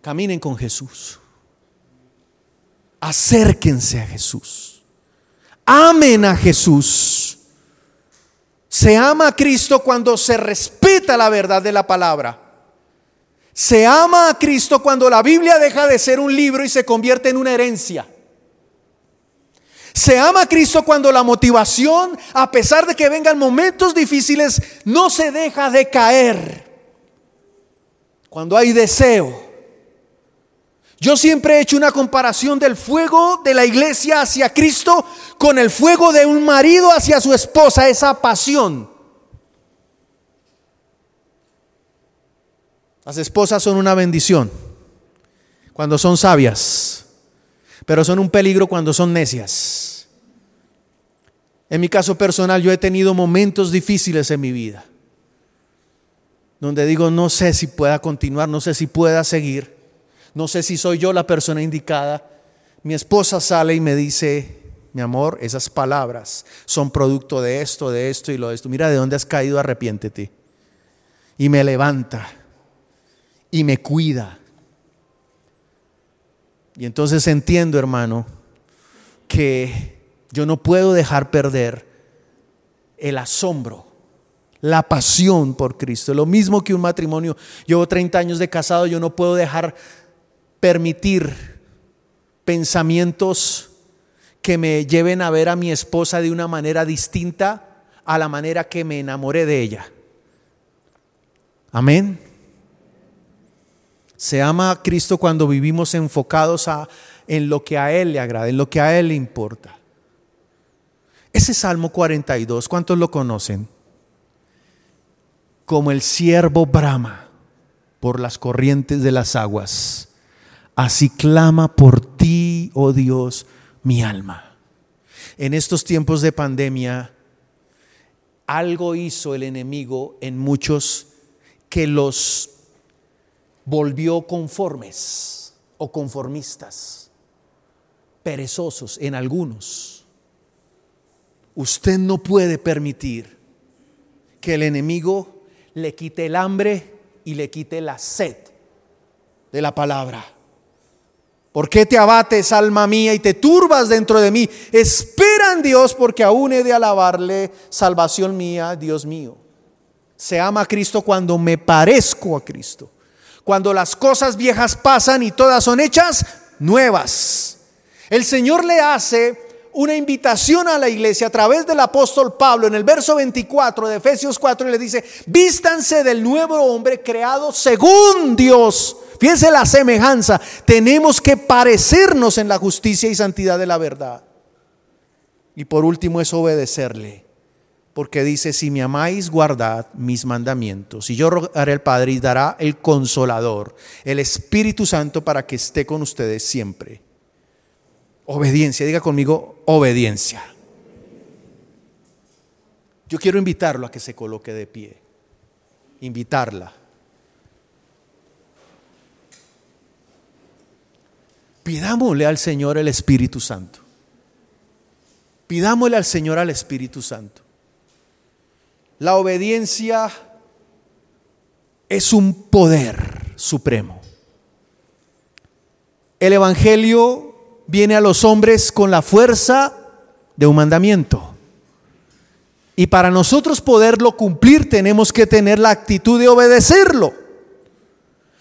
Caminen con Jesús. Acérquense a Jesús. Amen a Jesús. Se ama a Cristo cuando se respeta la verdad de la palabra. Se ama a Cristo cuando la Biblia deja de ser un libro y se convierte en una herencia. Se ama a Cristo cuando la motivación, a pesar de que vengan momentos difíciles, no se deja de caer. Cuando hay deseo. Yo siempre he hecho una comparación del fuego de la iglesia hacia Cristo con el fuego de un marido hacia su esposa, esa pasión. Las esposas son una bendición cuando son sabias, pero son un peligro cuando son necias. En mi caso personal yo he tenido momentos difíciles en mi vida, donde digo, no sé si pueda continuar, no sé si pueda seguir, no sé si soy yo la persona indicada. Mi esposa sale y me dice, mi amor, esas palabras son producto de esto, de esto y lo de esto. Mira de dónde has caído, arrepiéntete. Y me levanta y me cuida. Y entonces entiendo, hermano, que yo no puedo dejar perder el asombro, la pasión por Cristo. Lo mismo que un matrimonio. Llevo 30 años de casado, yo no puedo dejar permitir pensamientos que me lleven a ver a mi esposa de una manera distinta a la manera que me enamoré de ella. Amén. Se ama a Cristo cuando vivimos enfocados a, en lo que a Él le agrada, en lo que a Él le importa. Ese Salmo 42, ¿cuántos lo conocen? Como el siervo brama por las corrientes de las aguas, así clama por ti, oh Dios, mi alma. En estos tiempos de pandemia, algo hizo el enemigo en muchos que los volvió conformes o conformistas, perezosos en algunos. Usted no puede permitir que el enemigo le quite el hambre y le quite la sed de la palabra. ¿Por qué te abates, alma mía, y te turbas dentro de mí? Espera en Dios, porque aún he de alabarle, salvación mía, Dios mío. Se ama a Cristo cuando me parezco a Cristo cuando las cosas viejas pasan y todas son hechas nuevas. El Señor le hace una invitación a la iglesia a través del apóstol Pablo en el verso 24 de Efesios 4 y le dice, vístanse del nuevo hombre creado según Dios. Fíjense la semejanza, tenemos que parecernos en la justicia y santidad de la verdad. Y por último es obedecerle porque dice, si me amáis, guardad mis mandamientos. Y yo rogaré al Padre y dará el consolador, el Espíritu Santo, para que esté con ustedes siempre. Obediencia, diga conmigo, obediencia. Yo quiero invitarlo a que se coloque de pie, invitarla. Pidámosle al Señor el Espíritu Santo. Pidámosle al Señor al Espíritu Santo. La obediencia es un poder supremo. El Evangelio viene a los hombres con la fuerza de un mandamiento. Y para nosotros poderlo cumplir tenemos que tener la actitud de obedecerlo.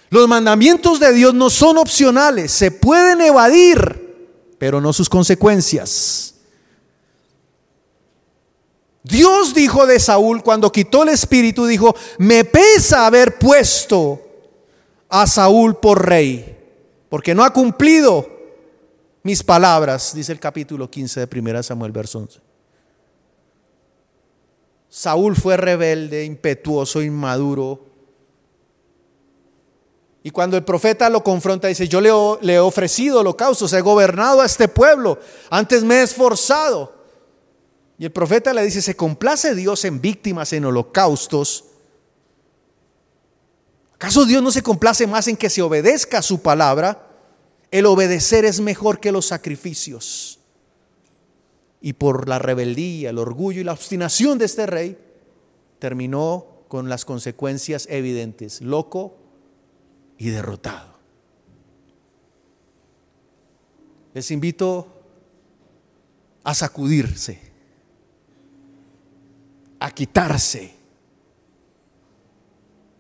Los mandamientos de Dios no son opcionales, se pueden evadir, pero no sus consecuencias. Dios dijo de Saúl cuando quitó el espíritu, dijo, me pesa haber puesto a Saúl por rey, porque no ha cumplido mis palabras, dice el capítulo 15 de 1 Samuel, verso 11. Saúl fue rebelde, impetuoso, inmaduro. Y cuando el profeta lo confronta, dice, yo le, le he ofrecido holocaustos, he gobernado a este pueblo, antes me he esforzado. Y el profeta le dice, ¿se complace Dios en víctimas, en holocaustos? ¿Acaso Dios no se complace más en que se obedezca a su palabra? El obedecer es mejor que los sacrificios. Y por la rebeldía, el orgullo y la obstinación de este rey, terminó con las consecuencias evidentes, loco y derrotado. Les invito a sacudirse, a quitarse,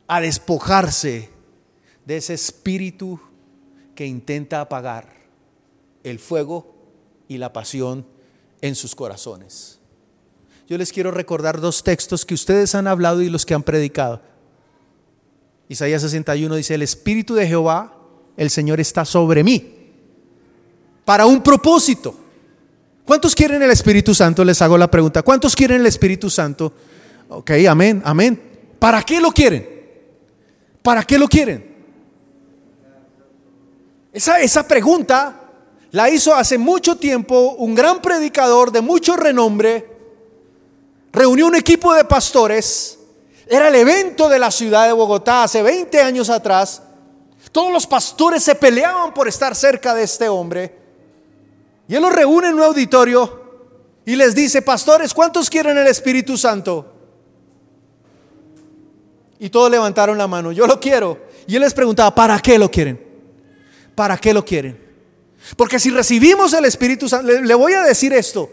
a despojarse de ese espíritu que intenta apagar el fuego y la pasión en sus corazones. Yo les quiero recordar dos textos que ustedes han hablado y los que han predicado. Isaías 61 dice, el Espíritu de Jehová, el Señor está sobre mí, para un propósito. ¿Cuántos quieren el Espíritu Santo? Les hago la pregunta. ¿Cuántos quieren el Espíritu Santo? Ok, amén, amén. ¿Para qué lo quieren? ¿Para qué lo quieren? Esa, esa pregunta la hizo hace mucho tiempo un gran predicador de mucho renombre. Reunió un equipo de pastores. Era el evento de la ciudad de Bogotá hace 20 años atrás. Todos los pastores se peleaban por estar cerca de este hombre. Y él los reúne en un auditorio y les dice, pastores, ¿cuántos quieren el Espíritu Santo? Y todos levantaron la mano, yo lo quiero. Y él les preguntaba, ¿para qué lo quieren? ¿Para qué lo quieren? Porque si recibimos el Espíritu Santo, le, voy a decir esto,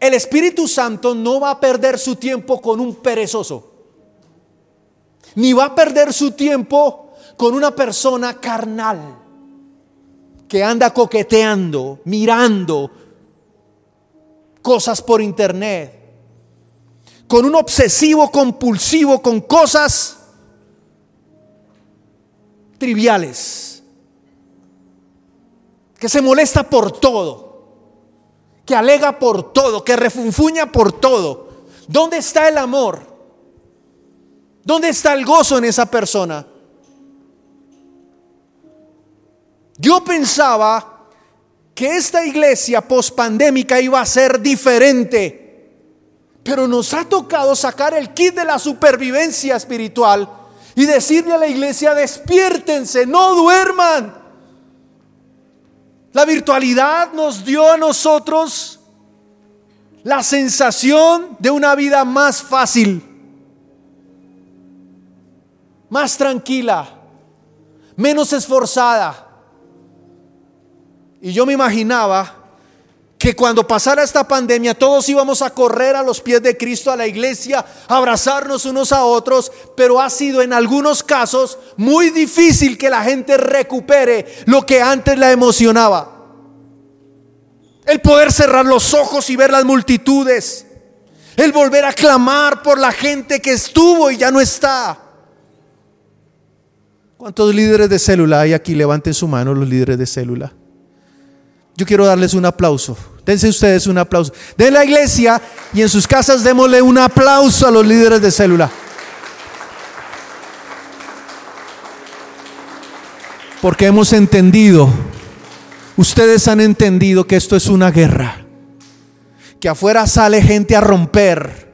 el Espíritu Santo no va a perder su tiempo con un perezoso, ni va a perder su tiempo con una persona carnal que anda coqueteando, mirando cosas por internet, con un obsesivo compulsivo con cosas triviales, que se molesta por todo, que alega por todo, que refunfuña por todo. ¿Dónde está el amor? ¿Dónde está el gozo en esa persona? Yo pensaba que esta iglesia pospandémica iba a ser diferente, pero nos ha tocado sacar el kit de la supervivencia espiritual y decirle a la iglesia, despiértense, no duerman. La virtualidad nos dio a nosotros la sensación de una vida más fácil, más tranquila, menos esforzada. Y yo me imaginaba que cuando pasara esta pandemia todos íbamos a correr a los pies de Cristo a la iglesia, abrazarnos unos a otros, pero ha sido en algunos casos muy difícil que la gente recupere lo que antes la emocionaba. El poder cerrar los ojos y ver las multitudes. El volver a clamar por la gente que estuvo y ya no está. ¿Cuántos líderes de célula hay aquí? Levanten su mano los líderes de célula. Yo quiero darles un aplauso. Dense ustedes un aplauso. De la iglesia y en sus casas démosle un aplauso a los líderes de célula. Porque hemos entendido, ustedes han entendido que esto es una guerra. Que afuera sale gente a romper.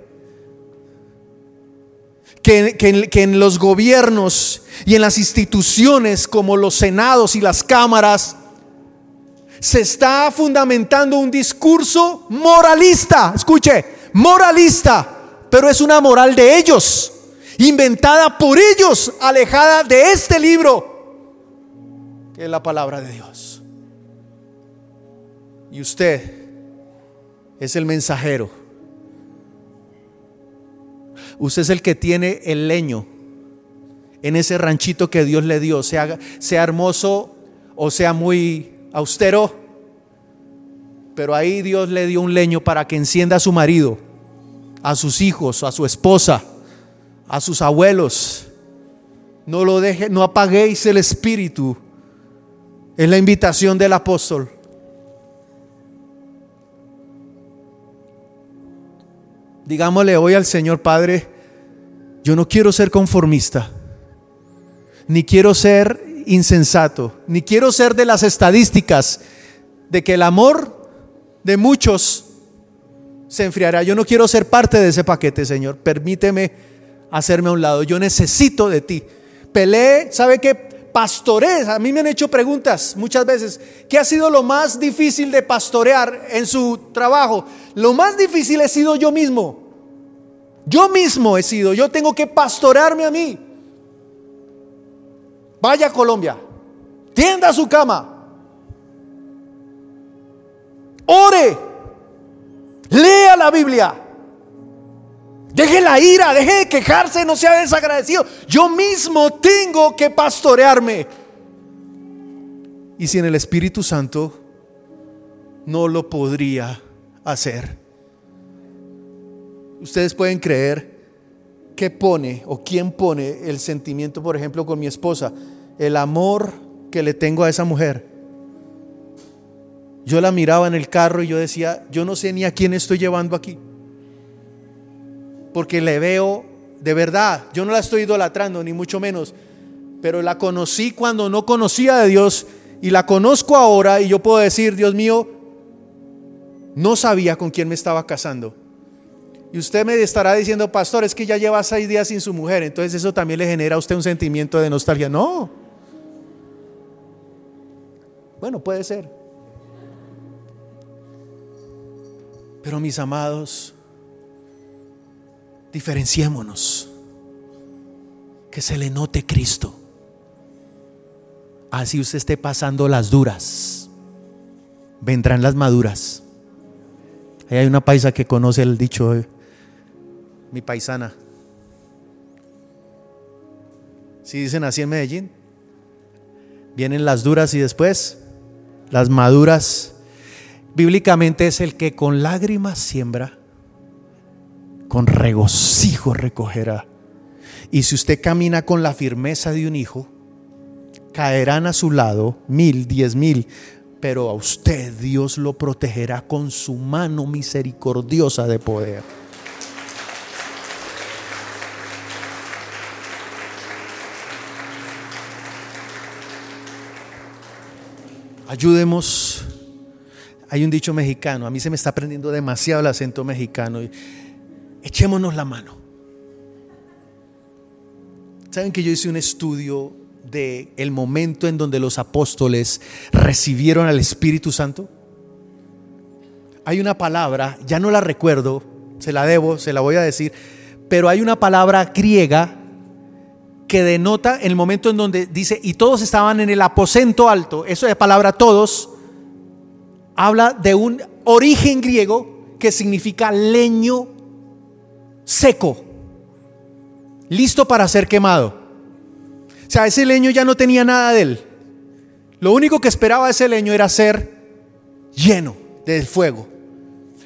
Que, que, en los gobiernos y en las instituciones como los senados y las cámaras se está fundamentando un discurso moralista, escuche, moralista, pero es una moral de ellos, inventada por ellos, alejada de este libro, que es la palabra de Dios. Y usted es el mensajero. Usted es el que tiene el leño en ese ranchito que Dios le dio, sea, sea hermoso o sea muy austero, pero ahí Dios le dio un leño para que encienda a su marido, a sus hijos, a su esposa, a sus abuelos. No lo deje, no apaguéis el espíritu. Es la invitación del apóstol. Digámosle hoy al Señor Padre, yo no quiero ser conformista, ni quiero ser insensato, ni quiero ser de las estadísticas de que el amor de muchos se enfriará. Yo no quiero ser parte de ese paquete, Señor. Permíteme hacerme a un lado. Yo necesito de ti. Peleé, ¿sabe qué? Pastoré. A mí me han hecho preguntas muchas veces. ¿Qué ha sido lo más difícil de pastorear en su trabajo? Lo más difícil he sido yo mismo. Yo mismo he sido. Yo tengo que pastorearme a mí. Vaya a Colombia, tienda su cama. ore, lea la Biblia. Deje la ira, deje de quejarse, no sea desagradecido. Yo mismo tengo que pastorearme. Y sin el Espíritu Santo no lo podría hacer. Ustedes pueden creer que pone o quién pone el sentimiento, por ejemplo, con mi esposa, el amor que le tengo a esa mujer. Yo la miraba en el carro y yo decía, yo no sé ni a quién estoy llevando aquí. Porque le veo de verdad, yo no la estoy idolatrando, ni mucho menos, pero la conocí cuando no conocía de Dios y la conozco ahora y yo puedo decir, Dios mío, no sabía con quién me estaba casando. Y usted me estará diciendo, pastor, es que ya lleva seis días sin su mujer, entonces eso también le genera a usted un sentimiento de nostalgia. No. Bueno, puede ser. Pero mis amados, diferenciémonos. Que se le note Cristo. Así usted esté pasando las duras. Vendrán las maduras. Ahí hay una paisa que conoce el dicho, eh, mi paisana. Si dicen así en Medellín, vienen las duras y después las maduras. Bíblicamente es el que con lágrimas siembra, con regocijo recogerá. Y si usted camina con la firmeza de un hijo, caerán a su lado mil, diez mil, pero a usted Dios lo protegerá con su mano misericordiosa de poder. Ayudemos. Hay un dicho mexicano, a mí se me está aprendiendo demasiado el acento mexicano. Echémonos la mano. ¿Saben que yo hice un estudio de el momento en donde los apóstoles recibieron al Espíritu Santo? Hay una palabra, ya no la recuerdo, se la debo, se la voy a decir, pero hay una palabra griega que denota en el momento en donde dice, y todos estaban en el aposento alto, eso de palabra todos, habla de un origen griego que significa leño seco, listo para ser quemado. O sea, ese leño ya no tenía nada de él. Lo único que esperaba ese leño era ser lleno del fuego.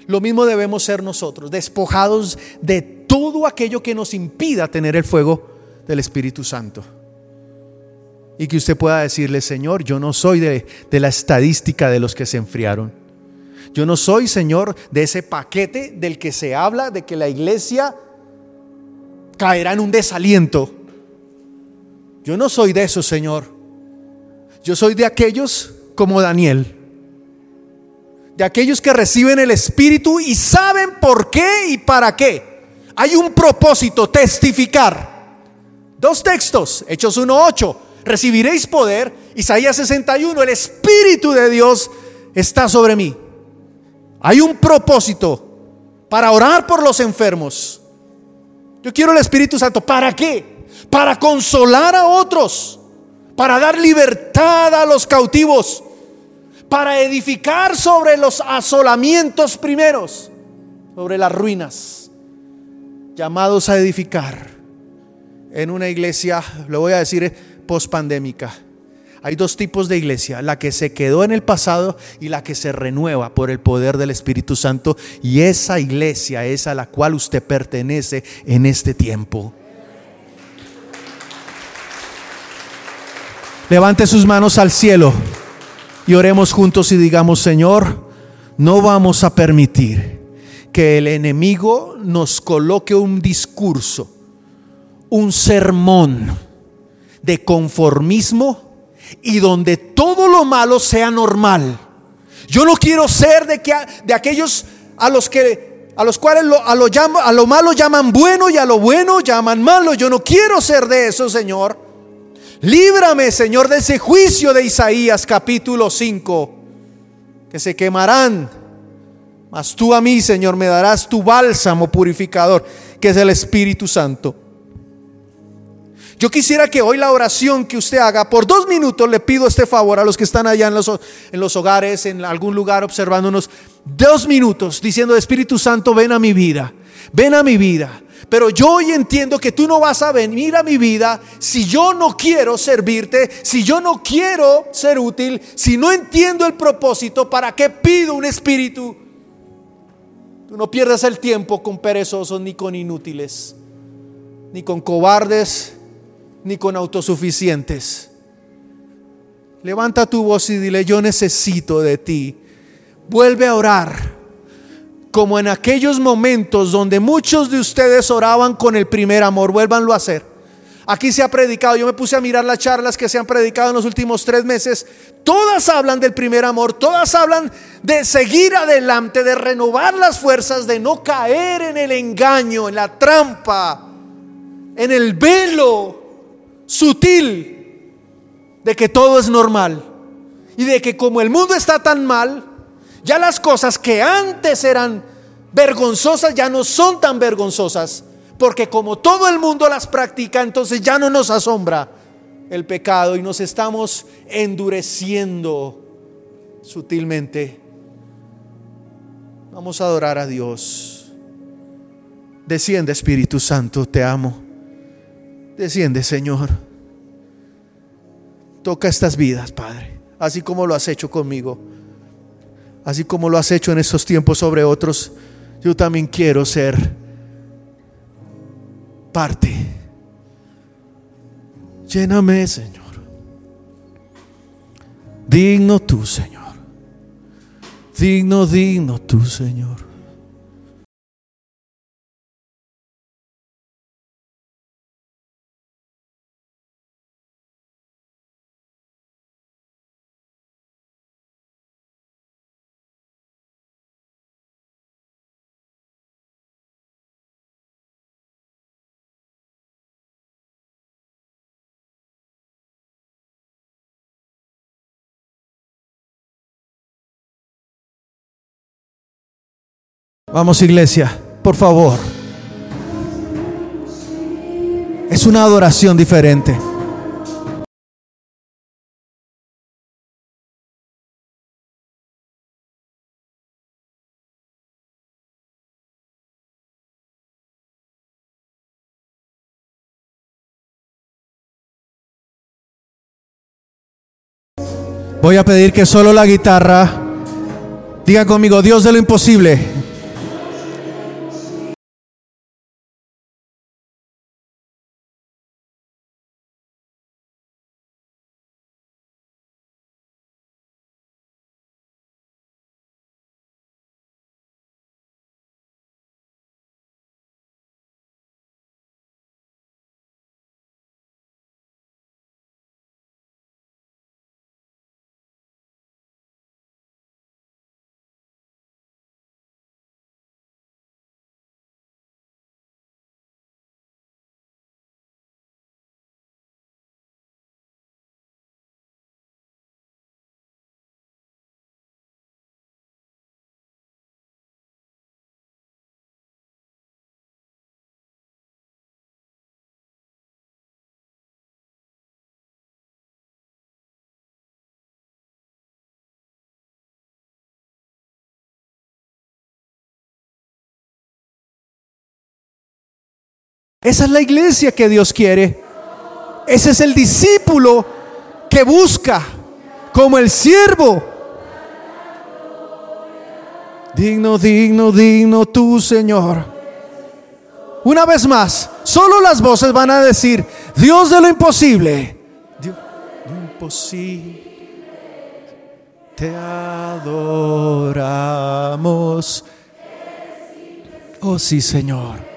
Lo mismo debemos ser nosotros, despojados de todo aquello que nos impida tener el fuego del Espíritu Santo. Y que usted pueda decirle, Señor, yo no soy de, de la estadística de los que se enfriaron. Yo no soy, Señor, de ese paquete del que se habla de que la iglesia caerá en un desaliento. Yo no soy de eso, Señor. Yo soy de aquellos como Daniel. De aquellos que reciben el Espíritu y saben por qué y para qué. Hay un propósito, testificar. Dos textos, Hechos 1.8, recibiréis poder, Isaías 61, el Espíritu de Dios está sobre mí. Hay un propósito para orar por los enfermos. Yo quiero el Espíritu Santo. ¿Para qué? Para consolar a otros, para dar libertad a los cautivos, para edificar sobre los asolamientos primeros, sobre las ruinas, llamados a edificar en una iglesia, lo voy a decir, pospandémica. Hay dos tipos de iglesia, la que se quedó en el pasado y la que se renueva por el poder del Espíritu Santo. Y esa iglesia es a la cual usted pertenece en este tiempo. Levante sus manos al cielo y oremos juntos y digamos, Señor, no vamos a permitir que el enemigo nos coloque un discurso un sermón de conformismo y donde todo lo malo sea normal. Yo no quiero ser de, que, de aquellos a los que a los cuales lo, a, lo a lo malo llaman bueno y a lo bueno llaman malo. Yo no quiero ser de eso, Señor. Líbrame, Señor, de ese juicio de Isaías capítulo 5, que se quemarán. Mas tú a mí, Señor, me darás tu bálsamo purificador, que es el Espíritu Santo. Yo quisiera que hoy la oración que usted haga, por dos minutos le pido este favor a los que están allá en los, en los hogares, en algún lugar observándonos, dos minutos diciendo, Espíritu Santo, ven a mi vida, ven a mi vida. Pero yo hoy entiendo que tú no vas a venir a mi vida si yo no quiero servirte, si yo no quiero ser útil, si no entiendo el propósito, ¿para qué pido un espíritu? Tú no pierdas el tiempo con perezosos ni con inútiles, ni con cobardes, ni con autosuficientes. Levanta tu voz y dile, yo necesito de ti. Vuelve a orar como en aquellos momentos donde muchos de ustedes oraban con el primer amor, vuélvanlo a hacer. Aquí se ha predicado, yo me puse a mirar las charlas que se han predicado en los últimos tres meses, todas hablan del primer amor, todas hablan de seguir adelante, de renovar las fuerzas, de no caer en el engaño, en la trampa, en el velo sutil de que todo es normal y de que como el mundo está tan mal, ya las cosas que antes eran vergonzosas ya no son tan vergonzosas, porque como todo el mundo las practica, entonces ya no nos asombra el pecado y nos estamos endureciendo sutilmente. Vamos a adorar a Dios. Desciende Espíritu Santo, te amo. Desciende Señor. Toca estas vidas, Padre, así como lo has hecho conmigo, así como lo has hecho en estos tiempos sobre otros. Yo también quiero ser parte. Lléname, Señor. Digno tú, Señor. Digno, digno tú, Señor. Vamos iglesia, por favor. Es una adoración diferente. Voy a pedir que solo la guitarra diga conmigo, Dios de lo imposible. Esa es la iglesia que Dios quiere. Ese es el discípulo que busca como el siervo. Digno, digno, digno tú, Señor. Una vez más, solo las voces van a decir, Dios de lo imposible. Dios de lo imposible. Te adoramos. Oh sí, Señor.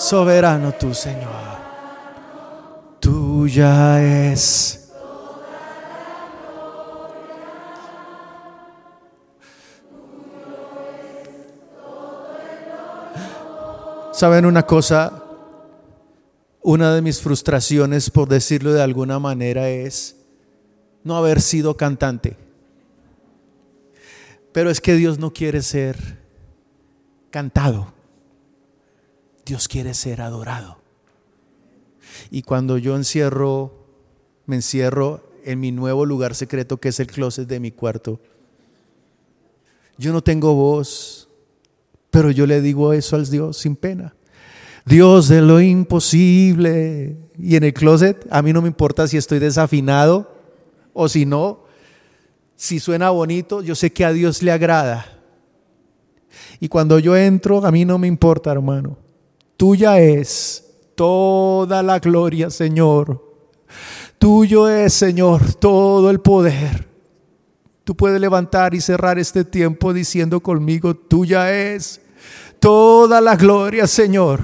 Soberano tú, Señor. Tuya es. ¿Saben una cosa? Una de mis frustraciones, por decirlo de alguna manera, es no haber sido cantante. Pero es que Dios no quiere ser cantado. Dios quiere ser adorado. Y cuando yo encierro, me encierro en mi nuevo lugar secreto que es el closet de mi cuarto, Yo no tengo voz, pero yo le digo eso al Dios sin pena. Dios de lo imposible. Y en el closet, a mí no me importa si estoy desafinado o si no, si suena bonito, yo sé que a Dios le agrada. Y cuando yo entro, a mí no me importa, hermano. Tuya es toda la gloria, Señor. Tuyo es, Señor, todo el poder. Tú puedes levantar y cerrar este tiempo diciendo conmigo, tuya es toda la gloria, Señor.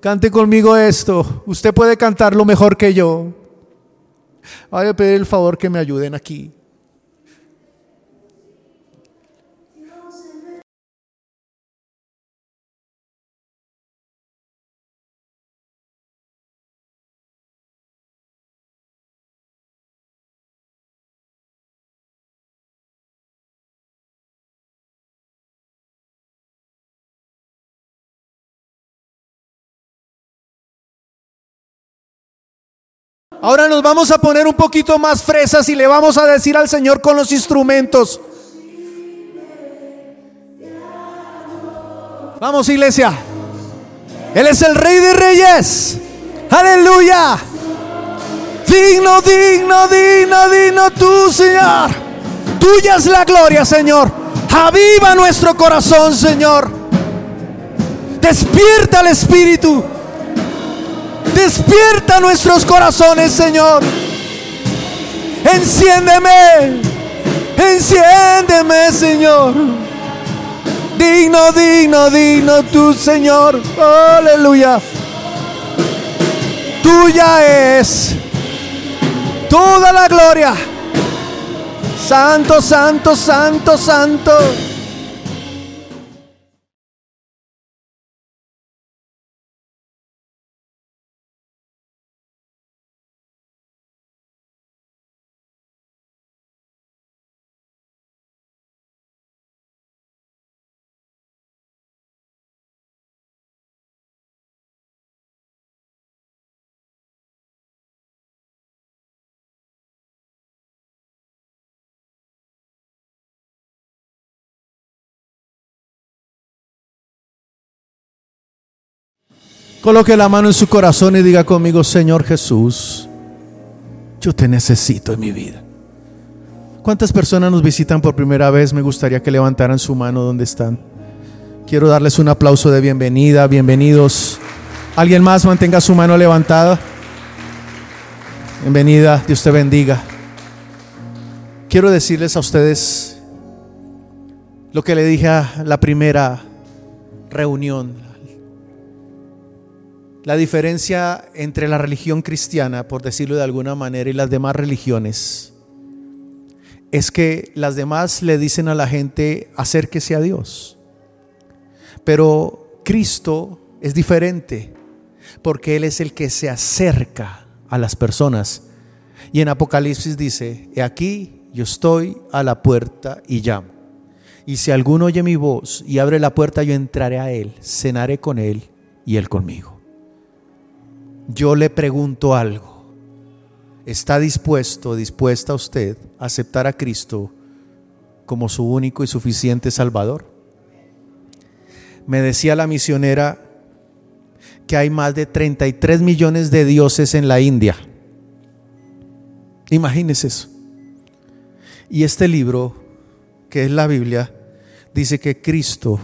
Cante conmigo esto. Usted puede cantarlo mejor que yo. Voy a pedir el favor que me ayuden aquí. Ahora nos vamos a poner un poquito más fresas y le vamos a decir al Señor con los instrumentos. Vamos iglesia. Él es el rey de reyes. Aleluya. Digno, digno, digno, digno tú, Señor. Tuya es la gloria, Señor. Aviva nuestro corazón, Señor. Despierta el Espíritu. Despierta nuestros corazones, Señor. Enciéndeme. Enciéndeme, Señor. Digno, digno, digno tú, Señor. Aleluya. Tuya es toda la gloria. Santo, santo, santo, santo. Coloque la mano en su corazón y diga conmigo, Señor Jesús, yo te necesito en mi vida. ¿Cuántas personas nos visitan por primera vez? Me gustaría que levantaran su mano donde están. Quiero darles un aplauso de bienvenida, bienvenidos. ¿Alguien más mantenga su mano levantada? Bienvenida, Dios te bendiga. Quiero decirles a ustedes lo que le dije a la primera reunión, la diferencia entre la religión cristiana, por decirlo de alguna manera, y las demás religiones es que las demás le dicen a la gente acérquese a Dios. Pero Cristo es diferente porque Él es el que se acerca a las personas. Y en Apocalipsis dice, he aquí yo estoy a la puerta y llamo. Y si alguno oye mi voz y abre la puerta, yo entraré a Él, cenaré con Él y Él conmigo yo le pregunto algo. ¿Está dispuesto, dispuesta usted a aceptar a Cristo como su único y suficiente Salvador? Me decía la misionera que hay más de 33 millones de dioses en la India. Imagínese eso. Y este libro, que es la Biblia, dice que Cristo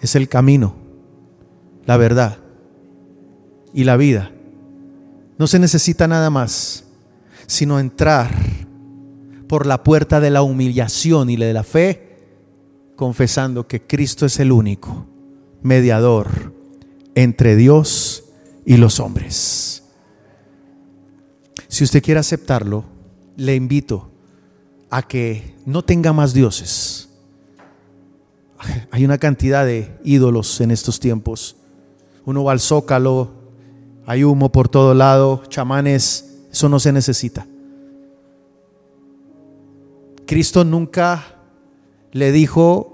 es el camino, la verdad y la vida. No se necesita nada más, sino entrar por la puerta de la humillación y de la fe, confesando que Cristo es el único mediador entre Dios y los hombres. Si usted quiere aceptarlo, le invito a que no tenga más dioses. Hay una cantidad de ídolos en estos tiempos. Uno va al zócalo hay humo por todo lado, chamanes, eso no se necesita. Cristo nunca le dijo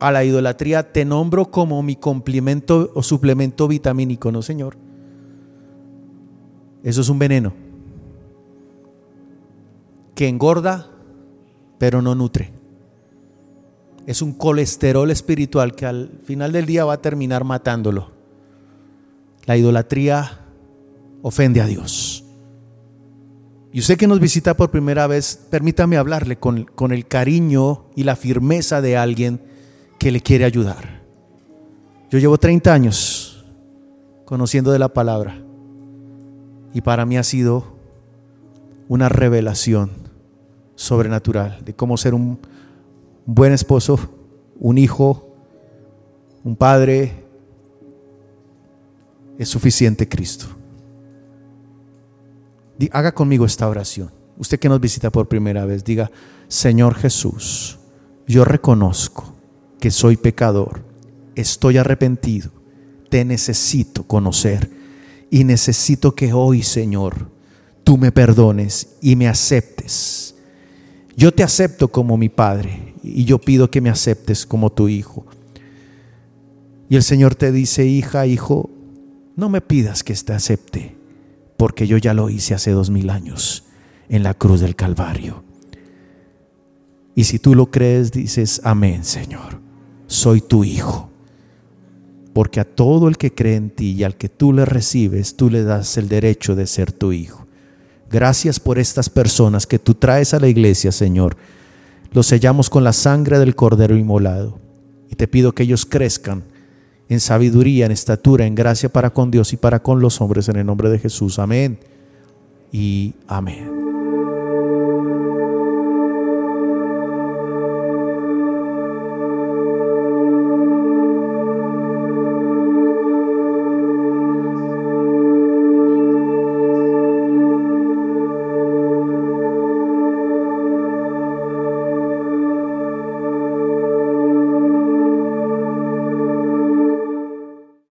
a la idolatría, te nombro como mi complemento o suplemento vitamínico, no Señor. Eso es un veneno que engorda pero no nutre. Es un colesterol espiritual que al final del día va a terminar matándolo. La idolatría ofende a Dios. Y usted que nos visita por primera vez, permítame hablarle con, con el cariño y la firmeza de alguien que le quiere ayudar. Yo llevo 30 años conociendo de la palabra y para mí ha sido una revelación sobrenatural de cómo ser un buen esposo, un hijo, un padre. Es suficiente Cristo. Haga conmigo esta oración. Usted que nos visita por primera vez, diga, Señor Jesús, yo reconozco que soy pecador, estoy arrepentido, te necesito conocer y necesito que hoy, Señor, tú me perdones y me aceptes. Yo te acepto como mi Padre y yo pido que me aceptes como tu Hijo. Y el Señor te dice, hija, hijo, no me pidas que te acepte, porque yo ya lo hice hace dos mil años en la cruz del Calvario. Y si tú lo crees, dices, amén, Señor, soy tu Hijo. Porque a todo el que cree en ti y al que tú le recibes, tú le das el derecho de ser tu Hijo. Gracias por estas personas que tú traes a la iglesia, Señor. Los sellamos con la sangre del Cordero inmolado. Y te pido que ellos crezcan en sabiduría, en estatura, en gracia para con Dios y para con los hombres en el nombre de Jesús. Amén y amén.